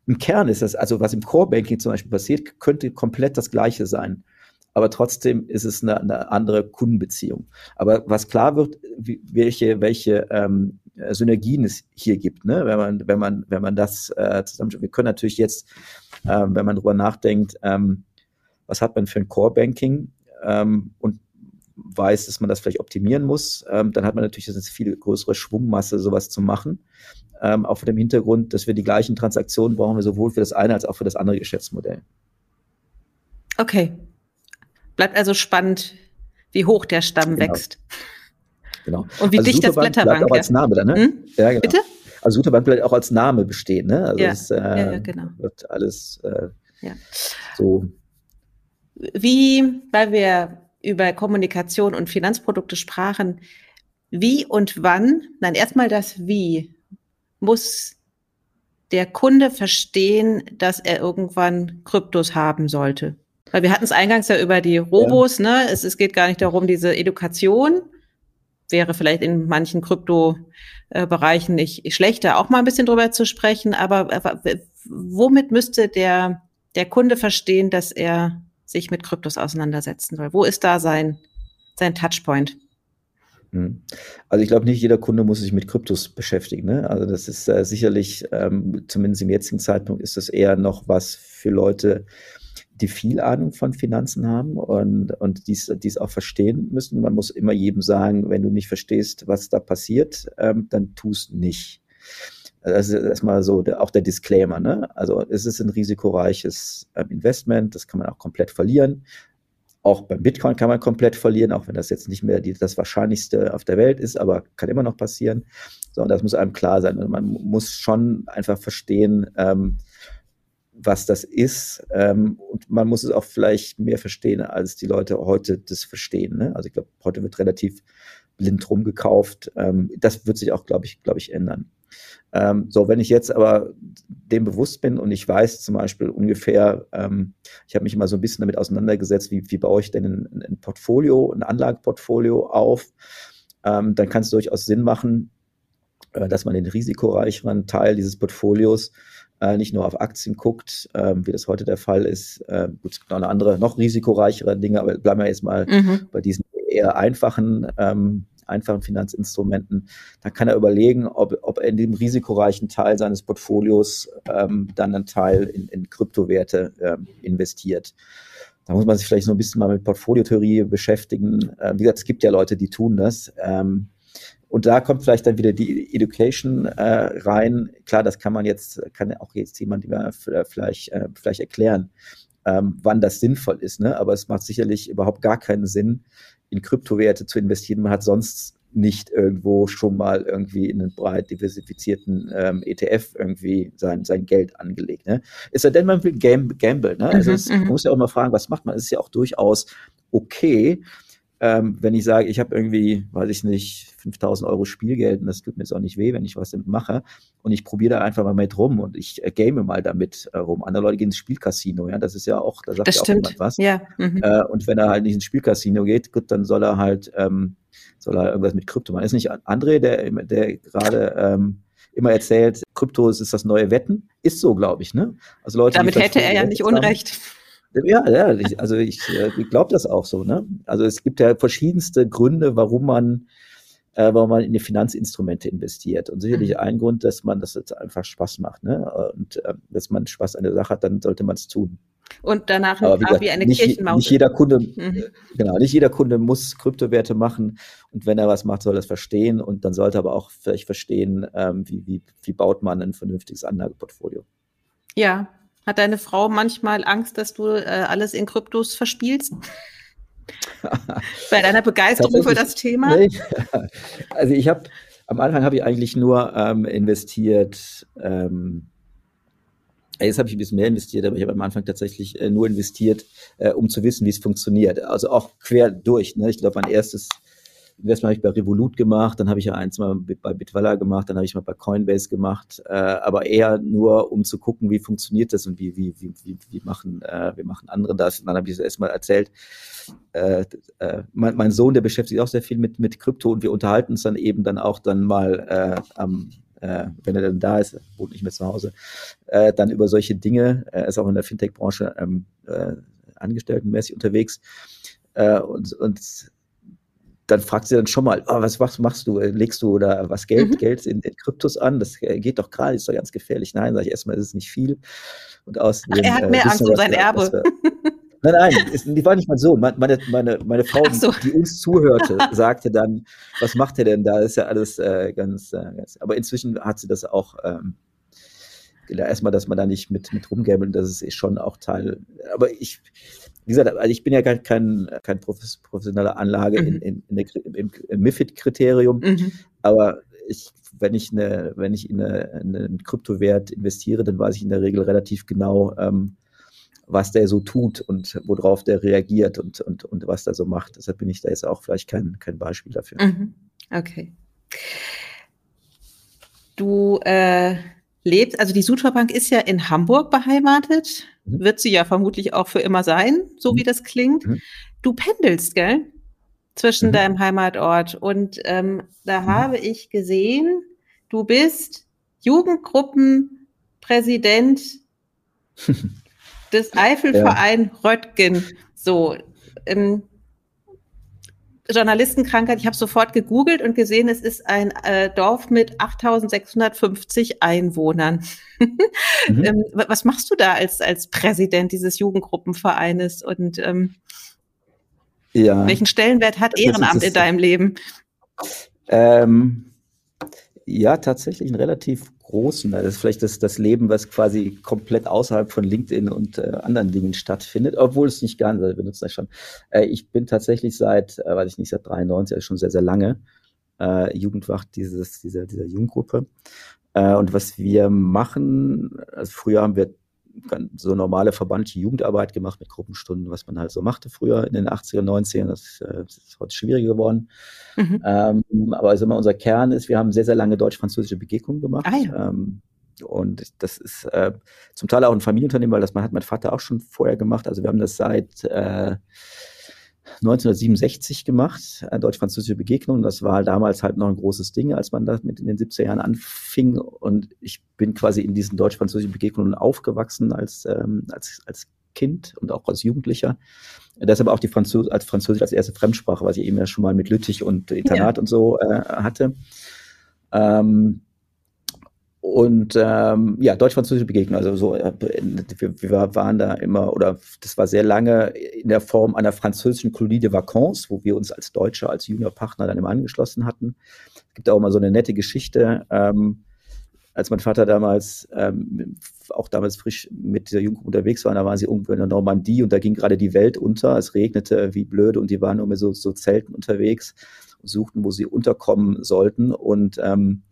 S3: im Kern ist das, also was im Core Banking zum Beispiel passiert, könnte komplett das Gleiche sein. Aber trotzdem ist es eine, eine andere Kundenbeziehung. Aber was klar wird, wie, welche, welche ähm, Synergien es hier gibt, ne? wenn man, wenn man, wenn man das äh, zusammenschaut. Wir können natürlich jetzt, ähm, wenn man drüber nachdenkt, ähm, was hat man für ein Core Banking ähm, und weiß, dass man das vielleicht optimieren muss, ähm, dann hat man natürlich eine viel größere Schwungmasse, sowas zu machen ähm, auch vor dem Hintergrund, dass wir die gleichen Transaktionen brauchen wir sowohl für das eine als auch für das andere Geschäftsmodell.
S2: Okay. Bleibt also spannend, wie hoch der Stamm genau. wächst.
S3: Genau.
S2: Und wie also dicht das Blätterbank
S3: auch als Name dann, ne? Hm?
S2: Ja, genau. Bitte?
S3: Also Suterbank bleibt auch als Name bestehen, ne? Also
S2: ja. Es, äh, ja, ja, genau.
S3: wird alles äh, ja. so.
S2: Wie, weil wir über Kommunikation und Finanzprodukte sprachen, wie und wann, nein, erstmal das Wie muss der Kunde verstehen, dass er irgendwann Kryptos haben sollte? Weil wir hatten es eingangs ja über die Robos, ja. ne? Es, es geht gar nicht darum, diese Education wäre vielleicht in manchen Krypto-Bereichen nicht schlechter, auch mal ein bisschen drüber zu sprechen, aber womit müsste der, der Kunde verstehen, dass er sich mit Kryptos auseinandersetzen soll? Wo ist da sein, sein Touchpoint?
S3: Mhm. Also ich glaube, nicht jeder Kunde muss sich mit Kryptos beschäftigen. Ne? Also das ist äh, sicherlich, ähm, zumindest im jetzigen Zeitpunkt, ist das eher noch was für Leute, die viel Ahnung von Finanzen haben und, und dies, dies auch verstehen müssen. Man muss immer jedem sagen, wenn du nicht verstehst, was da passiert, ähm, dann tust nicht. Das ist erstmal so der, auch der Disclaimer. Ne? Also es ist ein risikoreiches ähm, Investment, das kann man auch komplett verlieren. Auch beim Bitcoin kann man komplett verlieren, auch wenn das jetzt nicht mehr die, das Wahrscheinlichste auf der Welt ist, aber kann immer noch passieren. So, und das muss einem klar sein. Und man muss schon einfach verstehen, ähm, was das ist. Ähm, und man muss es auch vielleicht mehr verstehen, als die Leute heute das verstehen. Ne? Also ich glaube, heute wird relativ blind rumgekauft. Ähm, das wird sich auch, glaube ich, glaube ich, ändern. Ähm, so, wenn ich jetzt aber dem bewusst bin und ich weiß zum Beispiel ungefähr, ähm, ich habe mich immer so ein bisschen damit auseinandergesetzt, wie, wie baue ich denn ein, ein Portfolio, ein Anlageportfolio auf, ähm, dann kann es durchaus Sinn machen, äh, dass man den risikoreicheren Teil dieses Portfolios äh, nicht nur auf Aktien guckt, äh, wie das heute der Fall ist. Äh, gut, es gibt noch eine andere, noch risikoreichere Dinge, aber bleiben wir jetzt mal mhm. bei diesen eher einfachen ähm, einfachen Finanzinstrumenten, dann kann er überlegen, ob, ob er in dem risikoreichen Teil seines Portfolios ähm, dann einen Teil in, in Kryptowerte ähm, investiert. Da muss man sich vielleicht so ein bisschen mal mit Portfoliotheorie beschäftigen. Äh, wie gesagt, es gibt ja Leute, die tun das. Ähm, und da kommt vielleicht dann wieder die Education äh, rein. Klar, das kann man jetzt, kann auch jetzt jemand vielleicht, äh, vielleicht erklären, ähm, wann das sinnvoll ist. Ne? Aber es macht sicherlich überhaupt gar keinen Sinn, in Kryptowerte zu investieren. Man hat sonst nicht irgendwo schon mal irgendwie in einen breit diversifizierten ähm, ETF irgendwie sein, sein Geld angelegt. Ne? Ist ja denn man will gamble. Ne? Also mhm, es, man mhm. muss ja auch mal fragen, was macht man? Es ist ja auch durchaus okay, ähm, wenn ich sage, ich habe irgendwie, weiß ich nicht, 5000 Euro Spielgeld und das tut mir jetzt auch nicht weh, wenn ich was damit mache und ich probiere da einfach mal mit rum und ich äh, game mal damit äh, rum. Andere Leute gehen ins Spielcasino, ja, das ist ja auch, da sagt
S2: das
S3: ja
S2: auch
S3: jemand was.
S2: Ja.
S3: Mhm. Äh, und wenn er halt nicht ins Spielcasino geht, gut, dann soll er halt, ähm, soll er irgendwas mit Krypto machen. Ist nicht André, der, der gerade ähm, immer erzählt, Krypto ist das neue Wetten? Ist so, glaube ich, ne?
S2: Also Leute, Damit hätte er ja nicht Unrecht. Haben,
S3: ja, ja, ich, also ich, äh, ich glaube das auch so. Ne? Also es gibt ja verschiedenste Gründe, warum man, äh, warum man in die Finanzinstrumente investiert. Und sicherlich mhm. ein Grund, dass man das jetzt einfach Spaß macht. Ne? Und äh, dass man Spaß an der Sache hat, dann sollte man es tun.
S2: Und danach Aber wie, gesagt, wie eine
S3: nicht,
S2: Kirchenmaus.
S3: Nicht jeder Kunde, mhm. genau, nicht jeder Kunde muss Kryptowerte machen. Und wenn er was macht, soll er es verstehen. Und dann sollte aber auch vielleicht verstehen, ähm, wie, wie, wie baut man ein vernünftiges Anlageportfolio.
S2: Ja, hat deine Frau manchmal Angst, dass du äh, alles in Kryptos verspielst? Bei deiner Begeisterung für das Thema? Nee.
S3: Also ich habe am Anfang habe ich eigentlich nur ähm, investiert. Ähm, Jetzt habe ich ein bisschen mehr investiert, aber ich habe am Anfang tatsächlich äh, nur investiert, äh, um zu wissen, wie es funktioniert. Also auch quer durch. Ne? Ich glaube, mein erstes Investment habe ich bei Revolut gemacht, dann habe ich ja eins mal bei Bitwala gemacht, dann habe ich mal bei Coinbase gemacht, äh, aber eher nur, um zu gucken, wie funktioniert das und wie, wie, wie, wie, wie machen, äh, wie machen andere das. Und dann habe ich es erstmal erzählt, äh, äh, mein, mein Sohn, der beschäftigt sich auch sehr viel mit, mit Krypto und wir unterhalten uns dann eben dann auch dann mal äh, am äh, wenn er dann da ist, wohnt nicht mehr zu Hause, äh, dann über solche Dinge, er ist auch in der Fintech-Branche ähm, äh, angestelltenmäßig unterwegs. Äh, und, und dann fragt sie dann schon mal, oh, was machst, machst du? Legst du oder was Geld, mhm. Geld in, in, Kryptos an? Das äh, geht doch gerade, ist doch ganz gefährlich. Nein, sage ich erstmal, ist es nicht viel.
S2: Und außerdem, er hat äh, mehr äh, Angst um sein Erbe.
S3: Wir, nein, nein, ist, die war nicht mal so. Meine, meine, meine Frau, so. die uns zuhörte, sagte dann, was macht er denn da? Das ist ja alles äh, ganz, äh, ganz, aber inzwischen hat sie das auch ähm, erstmal, dass man da nicht mit, mit rumgambelt, das ist schon auch Teil. Aber ich, wie gesagt, also ich bin ja kein, kein, kein professioneller Anlage mhm. in, in, in im, im MIFID-Kriterium, mhm. aber ich, wenn ich eine, wenn ich in, eine, in einen Kryptowert investiere, dann weiß ich in der Regel relativ genau, ähm, was der so tut und worauf der reagiert und, und, und was der so macht. Deshalb bin ich da jetzt auch vielleicht kein, kein Beispiel dafür.
S2: Mhm. Okay. Du äh, lebt, also die Südverbank ist ja in Hamburg beheimatet. Wird sie ja vermutlich auch für immer sein, so mhm. wie das klingt. Mhm. Du pendelst, gell? Zwischen mhm. deinem Heimatort. Und ähm, da mhm. habe ich gesehen, du bist Jugendgruppenpräsident des Eifelverein ja. Röttgen. So, ähm, Journalistenkrankheit. Ich habe sofort gegoogelt und gesehen, es ist ein äh, Dorf mit 8650 Einwohnern. mhm. ähm, was machst du da als, als Präsident dieses Jugendgruppenvereines und ähm, ja. welchen Stellenwert hat Ehrenamt in deinem Leben?
S3: Ähm, ja, tatsächlich ein relativ großen. Das ist vielleicht das, das Leben, was quasi komplett außerhalb von LinkedIn und äh, anderen Dingen stattfindet, obwohl es nicht ganz, also wir das schon. Äh, ich bin tatsächlich seit, äh, weiß ich nicht, seit 93, also schon sehr, sehr lange äh, Jugendwacht dieses, dieser, dieser Jugendgruppe. Äh, und was wir machen, also früher haben wir so normale verbandliche Jugendarbeit gemacht mit Gruppenstunden, was man halt so machte früher in den 80er, 90ern. Das, äh, das ist heute schwieriger geworden. Mhm. Ähm, aber also immer unser Kern ist, wir haben sehr, sehr lange deutsch-französische Begegnungen gemacht. Ah, ja. ähm, und das ist äh, zum Teil auch ein Familienunternehmen, weil das hat mein Vater auch schon vorher gemacht. Also wir haben das seit äh, 1967 gemacht, äh, deutsch-französische Begegnung. Das war damals halt noch ein großes Ding, als man da mit in den 70er Jahren anfing. Und ich bin quasi in diesen deutsch-französischen Begegnungen aufgewachsen als, ähm, als, als Kind und auch als Jugendlicher. Deshalb auch die Französ als Französisch als erste Fremdsprache, was ich eben ja schon mal mit Lüttich und Internat ja. und so äh, hatte. Ähm, und ähm, ja, deutsch-französische Begegnung, also so, äh, wir, wir waren da immer, oder das war sehr lange in der Form einer französischen Colonie de Vacances, wo wir uns als Deutsche, als Juniorpartner dann immer angeschlossen hatten. Es gibt auch mal so eine nette Geschichte, ähm, als mein Vater damals, ähm, auch damals frisch mit dieser Jugend unterwegs war, da waren sie irgendwo in der Normandie und da ging gerade die Welt unter, es regnete wie blöde und die waren immer so, so Zelten unterwegs. suchten, wo sie unterkommen sollten. Und ähm,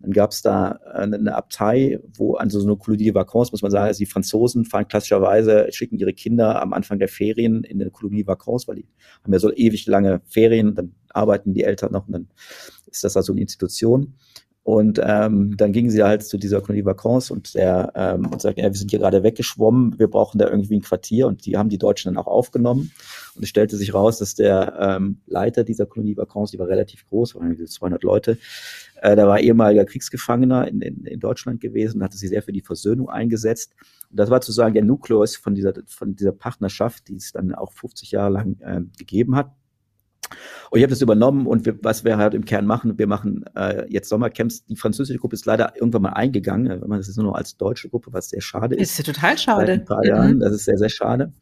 S3: dann gab es da eine, eine Abtei, wo an so eine Kolonie de Vacances, muss man sagen, also die Franzosen fahren klassischerweise, schicken ihre Kinder am Anfang der Ferien in eine Kolonie de Vacances, weil die haben ja so ewig lange Ferien, dann arbeiten die Eltern noch und dann ist das also eine Institution. Und ähm, dann gingen sie halt zu dieser Kolonie Vacances und der ähm, und sagten, ja, wir sind hier gerade weggeschwommen, wir brauchen da irgendwie ein Quartier und die haben die Deutschen dann auch aufgenommen. Und es stellte sich raus, dass der ähm, Leiter dieser Kolonie Vacances, die war relativ groß, waren 200 Leute, äh, da war ehemaliger Kriegsgefangener in, in, in Deutschland gewesen, hatte sich sehr für die Versöhnung eingesetzt. Und das war sozusagen der Nukleus von dieser, von dieser Partnerschaft, die es dann auch 50 Jahre lang äh, gegeben hat. Und ich habe das übernommen und wir, was wir halt im Kern machen, wir machen äh, jetzt Sommercamps. Die französische Gruppe ist leider irgendwann mal eingegangen. Wenn man das ist nur noch als deutsche Gruppe, was sehr schade ist.
S2: Ist ja total schade.
S3: Seit ein paar Jahren, das ist sehr, sehr schade.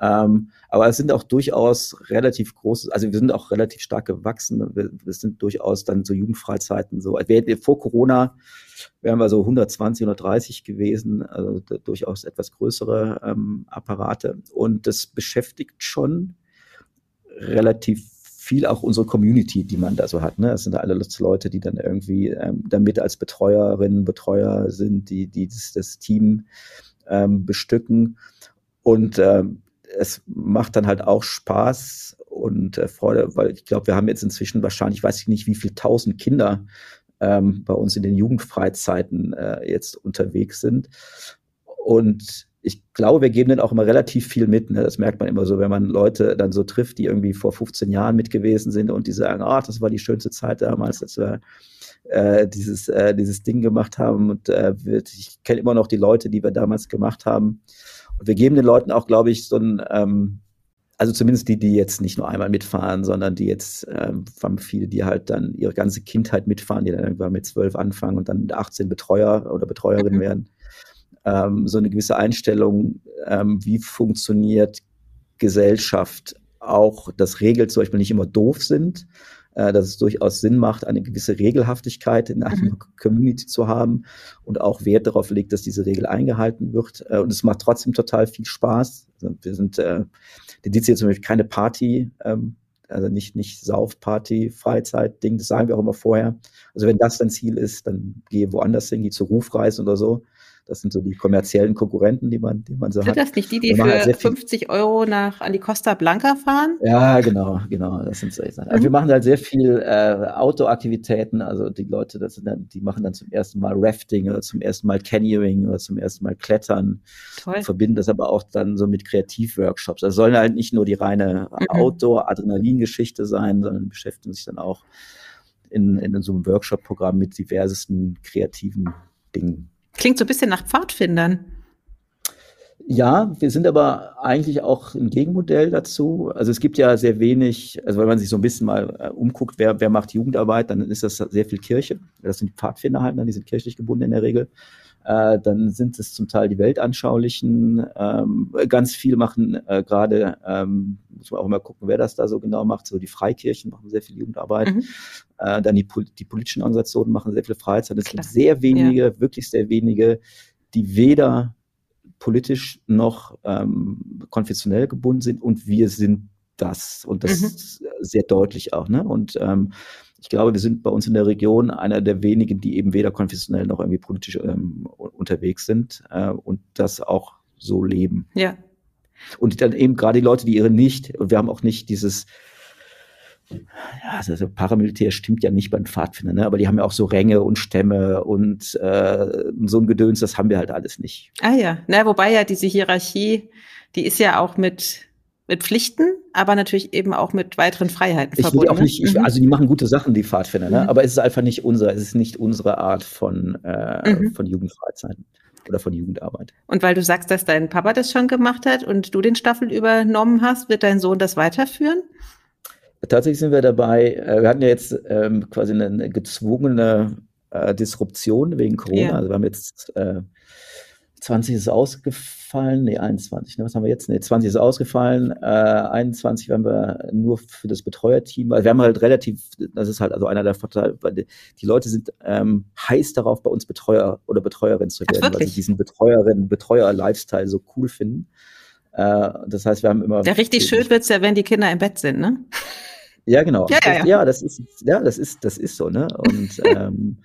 S3: Ähm, aber es sind auch durchaus relativ große, also wir sind auch relativ stark gewachsen. Wir, wir sind durchaus dann so Jugendfreizeiten so. Wir, vor Corona wären wir so 120, 130 gewesen, also durchaus etwas größere ähm, Apparate. Und das beschäftigt schon relativ viel auch unsere Community, die man da so hat. Ne? Das sind alle Leute, die dann irgendwie ähm, damit als Betreuerinnen, Betreuer sind, die, die das, das Team ähm, bestücken. Und ähm, es macht dann halt auch Spaß und äh, Freude, weil ich glaube, wir haben jetzt inzwischen wahrscheinlich, weiß ich nicht, wie viele tausend Kinder ähm, bei uns in den Jugendfreizeiten äh, jetzt unterwegs sind. Und ich glaube, wir geben dann auch immer relativ viel mit. Ne? Das merkt man immer so, wenn man Leute dann so trifft, die irgendwie vor 15 Jahren mit gewesen sind und die sagen, ah, das war die schönste Zeit damals, als wir äh, dieses, äh, dieses Ding gemacht haben. Und äh, ich kenne immer noch die Leute, die wir damals gemacht haben. Und wir geben den Leuten auch, glaube ich, so ein, ähm, also zumindest die, die jetzt nicht nur einmal mitfahren, sondern die jetzt, ähm, haben viele, die halt dann ihre ganze Kindheit mitfahren, die dann irgendwann mit zwölf anfangen und dann mit 18 Betreuer oder Betreuerin mhm. werden ähm, so eine gewisse Einstellung, ähm, wie funktioniert Gesellschaft auch, dass Regeln zum Beispiel nicht immer doof sind, äh, dass es durchaus Sinn macht, eine gewisse Regelhaftigkeit in einer mhm. Community zu haben und auch Wert darauf legt, dass diese Regel eingehalten wird. Äh, und es macht trotzdem total viel Spaß. Also wir sind, äh, die Dizi zum Beispiel keine Party, ähm, also nicht, nicht Saufparty, Freizeit, Ding, das sagen wir auch immer vorher. Also wenn das dein Ziel ist, dann gehe woanders hin, geh zur Rufreise oder so. Das sind so die kommerziellen Konkurrenten, die man, die man so
S2: sind
S3: hat.
S2: Sind das nicht die, die für halt 50 Euro nach an die Costa Blanca fahren?
S3: Ja, genau, genau. Das sind Sachen. Also wir machen halt sehr viel äh, Outdoor-Aktivitäten. Also die Leute, das sind dann, die machen dann zum ersten Mal Rafting oder zum ersten Mal Canyoning oder zum ersten Mal Klettern. Toll. Verbinden das aber auch dann so mit Kreativworkshops. Das sollen halt nicht nur die reine mhm. Outdoor-Adrenalin-Geschichte sein, sondern beschäftigen sich dann auch in, in so einem Workshop-Programm mit diversesten kreativen Dingen.
S2: Klingt so ein bisschen nach Pfadfindern.
S3: Ja, wir sind aber eigentlich auch ein Gegenmodell dazu. Also es gibt ja sehr wenig, also wenn man sich so ein bisschen mal äh, umguckt, wer, wer macht Jugendarbeit, dann ist das sehr viel Kirche. Das sind die Pfadfinder halt, ne? die sind kirchlich gebunden in der Regel. Äh, dann sind es zum Teil die Weltanschaulichen. Ähm, ganz viel machen äh, gerade, ähm, muss man auch immer gucken, wer das da so genau macht. So die Freikirchen machen sehr viel Jugendarbeit. Mhm. Äh, dann die, die, politischen Organisationen machen sehr viel Freizeit. Es gibt sehr wenige, ja. wirklich sehr wenige, die weder politisch noch ähm, konfessionell gebunden sind und wir sind das und das mhm. sehr deutlich auch. Ne? Und ähm, ich glaube, wir sind bei uns in der Region einer der wenigen, die eben weder konfessionell noch irgendwie politisch ähm, unterwegs sind äh, und das auch so leben.
S2: Ja.
S3: Und dann eben gerade die Leute, die ihre nicht, und wir haben auch nicht dieses, ja, also Paramilitär stimmt ja nicht beim Pfadfinder, ne? aber die haben ja auch so Ränge und Stämme und äh, so ein Gedöns, das haben wir halt alles nicht.
S2: Ah ja, na, wobei ja diese Hierarchie, die ist ja auch mit mit Pflichten, aber natürlich eben auch mit weiteren Freiheiten
S3: ich verbunden. Auch ne? nicht, ich, mhm. Also die machen gute Sachen, die Pfadfinder, ne? Mhm. aber es ist einfach nicht unser, es ist nicht unsere Art von, äh, mhm. von Jugendfreizeiten oder von Jugendarbeit.
S2: Und weil du sagst, dass dein Papa das schon gemacht hat und du den Staffel übernommen hast, wird dein Sohn das weiterführen?
S3: Tatsächlich sind wir dabei, äh, wir hatten ja jetzt ähm, quasi eine, eine gezwungene äh, Disruption wegen Corona. Ja. Also wir haben jetzt äh, 20 ist ausgefallen, nee, 21, ne, was haben wir jetzt? Nee, 20 ist ausgefallen, äh, 21 werden wir nur für das Betreuerteam, also wir haben halt relativ, das ist halt also einer der Vorteile, weil die, die Leute sind ähm, heiß darauf, bei uns Betreuer oder Betreuerin zu werden, weil sie diesen Betreuerin, Betreuer-Lifestyle so cool finden. Äh, das heißt, wir haben immer.
S2: Ja, richtig schön wird's ja, wenn die Kinder im Bett sind, ne?
S3: Ja, genau.
S2: Ja, ja,
S3: Das,
S2: ja.
S3: ja, das ist, ja, das ist, das ist so, ne? Und ähm,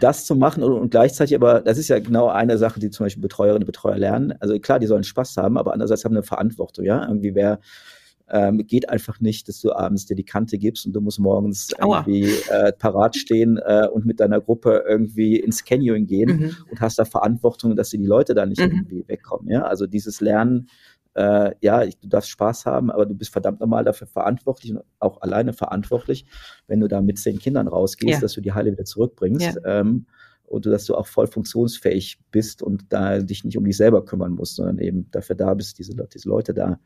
S3: das zu machen und, gleichzeitig aber, das ist ja genau eine Sache, die zum Beispiel Betreuerinnen und Betreuer lernen. Also klar, die sollen Spaß haben, aber andererseits haben eine Verantwortung, ja. Irgendwie wer ähm, geht einfach nicht, dass du abends dir die Kante gibst und du musst morgens
S2: Aua.
S3: irgendwie äh, parat stehen äh, und mit deiner Gruppe irgendwie ins Canyon gehen
S2: Mhm.
S3: und hast da Verantwortung, dass dir die Leute da nicht
S2: Mhm.
S3: irgendwie wegkommen. Ja, also dieses Lernen, äh, ja, ich, du darfst Spaß haben, aber du bist verdammt normal dafür verantwortlich und auch alleine verantwortlich, wenn du da mit zehn Kindern rausgehst,
S2: Ja.
S3: dass du die Heile wieder zurückbringst. Ähm, und dass du auch voll funktionsfähig bist und da dich nicht um dich selber kümmern musst, sondern eben dafür da bist, diese, diese Leute da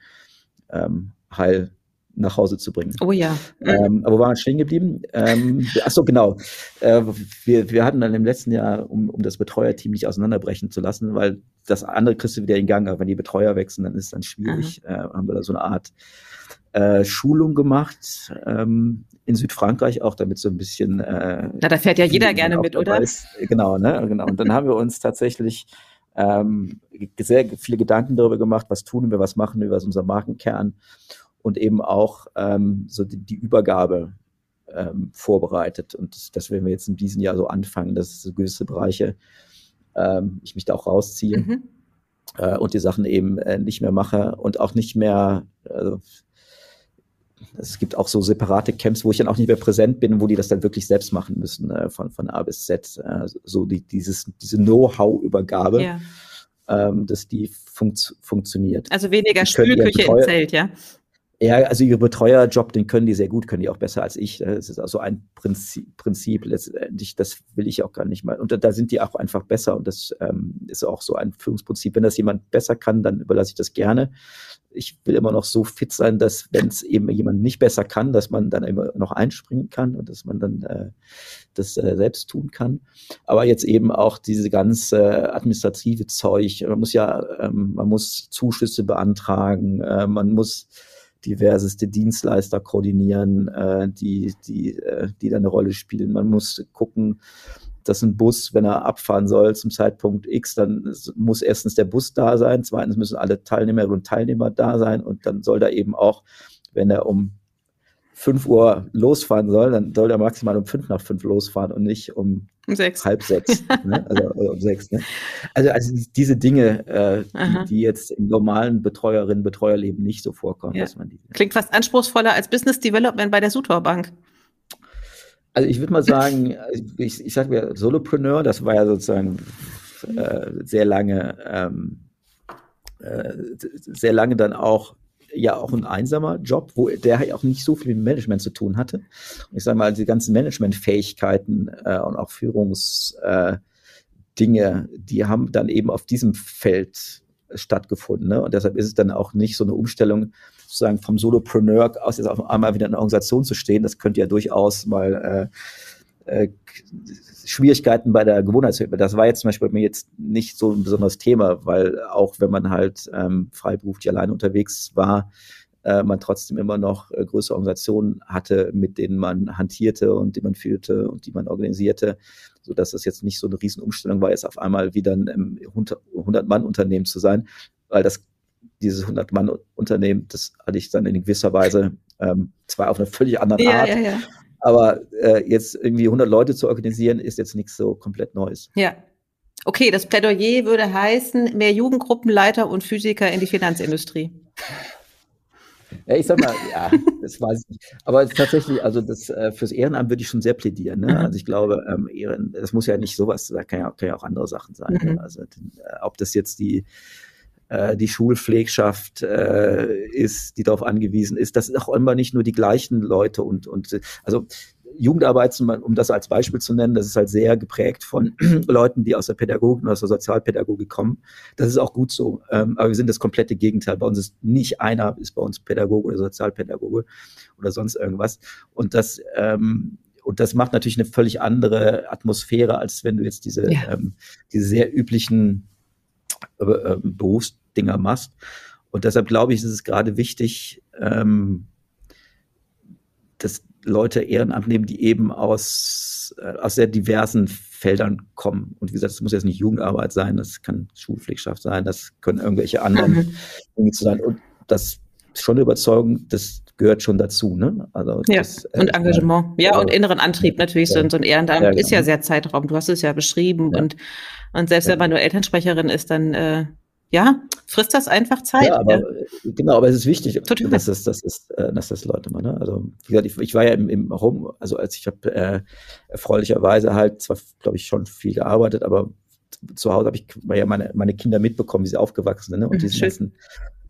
S3: ähm, heil nach Hause zu bringen.
S2: Oh ja.
S3: Ähm, aber wo waren stehen geblieben? Ähm, ach so, genau. Äh, wir, wir hatten dann im letzten Jahr, um, um das Betreuerteam nicht auseinanderbrechen zu lassen, weil das andere kriegst du wieder in Gang, aber wenn die Betreuer wechseln, dann ist es dann schwierig. Äh, haben wir da so eine Art äh, Schulung gemacht ähm, in Südfrankreich auch, damit so ein bisschen äh,
S2: Na, da fährt ja jeder gerne mit, oder?
S3: Ist. Genau, ne? genau. Und dann haben wir uns tatsächlich ähm, sehr viele Gedanken darüber gemacht, was tun wir, was machen wir, was ist unser Markenkern und eben auch ähm, so die, die Übergabe ähm, vorbereitet. Und das, das werden wir jetzt in diesem Jahr so anfangen, dass so gewisse Bereiche ähm, ich mich da auch rausziehe
S2: Mhm.
S3: äh, und die Sachen eben äh, nicht mehr mache und auch nicht mehr, also es gibt auch so separate Camps, wo ich dann auch nicht mehr präsent bin, wo die das dann wirklich selbst machen müssen, äh, von, von A bis Z. Äh, so die, dieses, diese Know-how-Übergabe,
S2: Ja.
S3: ähm, dass die funkt, funktioniert.
S2: Also weniger Spülküche im Zelt, ja?
S3: Ja, also ihre Betreuerjob, den können die sehr gut, können die auch besser als ich. Das ist also ein Prinzip, Prinzip letztendlich, das will ich auch gar nicht mal. Und da, da sind die auch einfach besser und das ähm, ist auch so ein Führungsprinzip. Wenn das jemand besser kann, dann überlasse ich das gerne. Ich will immer noch so fit sein, dass wenn es eben jemand nicht besser kann, dass man dann immer noch einspringen kann und dass man dann äh, das äh, selbst tun kann. Aber jetzt eben auch diese ganze administrative Zeug. Man muss ja, ähm, man muss Zuschüsse beantragen, äh, man muss diverseste Dienstleister koordinieren, äh, die, die, äh, die da eine Rolle spielen. Man muss gucken, dass ein Bus, wenn er abfahren soll zum Zeitpunkt X, dann muss erstens der Bus da sein, zweitens müssen alle Teilnehmerinnen und Teilnehmer da sein und dann soll da eben auch, wenn er um 5 Uhr losfahren soll, dann soll er maximal um 5 nach 5 losfahren und nicht um
S2: Um sechs.
S3: halb sechs, ne? also oder um sechs. Ne? Also, also diese Dinge, äh, die, die jetzt im normalen Betreuerinnen, Betreuerleben nicht so vorkommen,
S2: Ja.
S3: dass man die.
S2: Klingt fast anspruchsvoller als Business Development bei der Sutor Bank.
S3: Also ich würde mal sagen, ich, ich sage ja Solopreneur, das war ja sozusagen äh, sehr lange, ähm, äh, sehr lange dann auch ja auch ein einsamer Job, wo der ja auch nicht so viel mit Management zu tun hatte. Und ich sage mal, die ganzen Managementfähigkeiten äh, und auch Führungsdinge, äh, die haben dann eben auf diesem Feld stattgefunden. Ne? Und deshalb ist es dann auch nicht so eine Umstellung, sozusagen vom Solopreneur aus jetzt auf einmal wieder in einer Organisation zu stehen. Das könnte ja durchaus mal äh, äh, Schwierigkeiten bei der Gewohnheitshilfe. Das war jetzt zum Beispiel bei mir jetzt nicht so ein besonderes Thema, weil auch wenn man halt ähm, freiberuflich alleine unterwegs war, äh, man trotzdem immer noch äh, größere Organisationen hatte, mit denen man hantierte und die man führte und die man organisierte, so dass das jetzt nicht so eine Riesenumstellung war, jetzt auf einmal wieder ein 100-Mann-Unternehmen zu sein, weil das dieses 100-Mann-Unternehmen, das hatte ich dann in gewisser Weise ähm, zwar auf eine völlig andere
S2: Ja,
S3: Art,
S2: ja, ja.
S3: Aber äh, jetzt irgendwie 100 Leute zu organisieren, ist jetzt nichts so komplett Neues.
S2: Ja. Okay, das Plädoyer würde heißen, mehr Jugendgruppenleiter und Physiker in die Finanzindustrie.
S3: Ja, ich sag mal, ja, das weiß ich nicht. Aber tatsächlich, also das äh, fürs Ehrenamt würde ich schon sehr plädieren. Ne?
S2: Mhm.
S3: Also ich glaube, ähm, Ehren, das muss ja nicht sowas, da kann ja, kann ja auch andere Sachen sein.
S2: Mhm.
S3: Ne? Also äh, ob das jetzt die die Schulpflegschaft äh, ist, die darauf angewiesen ist, das sind auch immer nicht nur die gleichen Leute und und äh, also Jugendarbeit, um das als Beispiel zu nennen, das ist halt sehr geprägt von Leuten, die aus der Pädagogik und aus der Sozialpädagogik kommen. Das ist auch gut so. Ähm, aber wir sind das komplette Gegenteil. Bei uns ist nicht einer, ist bei uns Pädagoge oder Sozialpädagoge oder sonst irgendwas. Und das, ähm, und das macht natürlich eine völlig andere Atmosphäre, als wenn du jetzt diese,
S2: Ja.
S3: ähm, diese sehr üblichen äh, Berufsdinger machst. Und deshalb glaube ich, ist es gerade wichtig, ähm, dass Leute Ehrenamt nehmen, die eben aus, äh, aus sehr diversen Feldern kommen. Und wie gesagt, das muss jetzt nicht Jugendarbeit sein, das kann Schulpflegschaft sein, das können irgendwelche anderen
S2: Mhm.
S3: Dinge sein. Und das schon eine Überzeugung, das gehört schon dazu. Ne?
S2: Also ja, das, äh, und Engagement. Ja, und inneren Antrieb natürlich. Ja. So, so ein Ehrenamt ja, genau. ist ja sehr Zeitraum. Du hast es ja beschrieben. Ja. Und, und selbst wenn man nur Elternsprecherin ist, dann äh, ja, frisst das einfach Zeit. Ja,
S3: aber, ja. genau, aber es ist wichtig, Total. dass das, das ist, äh, dass das Leute mal, ne? Also, wie gesagt, ich, ich war ja im, im Home, also als ich habe äh, erfreulicherweise halt zwar, glaube ich, schon viel gearbeitet, aber zu Hause habe ich ja meine, meine Kinder mitbekommen, wie sie aufgewachsen sind, ne? Und mhm, diesen ganzen,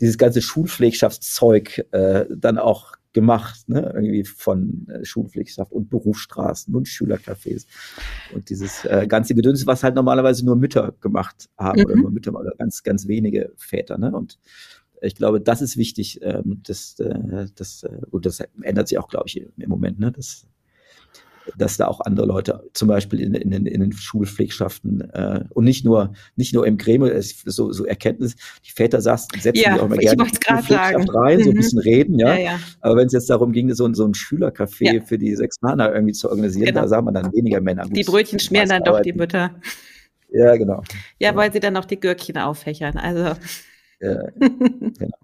S3: dieses ganze Schulpflegschaftszeug äh, dann auch gemacht, ne? irgendwie von äh, Schulpflegschaft und Berufsstraßen und Schülercafés und dieses äh, ganze Gedöns, was halt normalerweise nur Mütter gemacht haben mhm. oder nur Mütter oder ganz, ganz wenige Väter. Ne? Und ich glaube, das ist wichtig. Ähm, das, äh, das, äh, und das ändert sich auch, glaube ich, im Moment. Ne? Das dass da auch andere Leute, zum Beispiel in, in, in den Schulpflegschaften äh, und nicht nur nicht nur im Gremium, so, so Erkenntnis, die Väter saßen, setzen ja, sich auch mal gerne in die sagen. rein, mhm. so ein mhm. bisschen reden, ja. ja, ja. Aber wenn es jetzt darum ging, so, so ein Schülercafé für die sechs Männer irgendwie zu organisieren, genau. da sah man dann weniger Männer.
S2: Die Brötchen schmieren dann doch die Mütter.
S3: Ja, genau.
S2: Ja, weil sie dann noch die Gürkchen auffächern. Also. Ja, genau.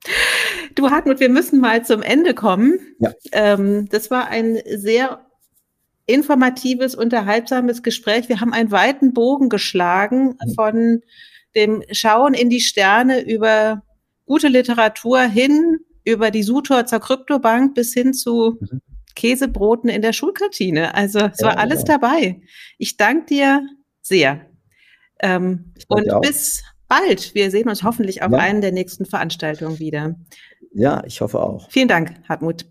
S2: Du Hartmut, wir müssen mal zum Ende kommen. Ja. Ähm, das war ein sehr informatives, unterhaltsames Gespräch. Wir haben einen weiten Bogen geschlagen mhm. von dem Schauen in die Sterne über gute Literatur hin, über die Sutor zur Kryptobank bis hin zu mhm. Käsebroten in der Schulkantine. Also es ja, war alles ja. dabei. Ich danke dir sehr. Ähm, und bis bald. Wir sehen uns hoffentlich auf ja. einen der nächsten Veranstaltungen wieder.
S3: Ja, ich hoffe auch.
S2: Vielen Dank, Hartmut.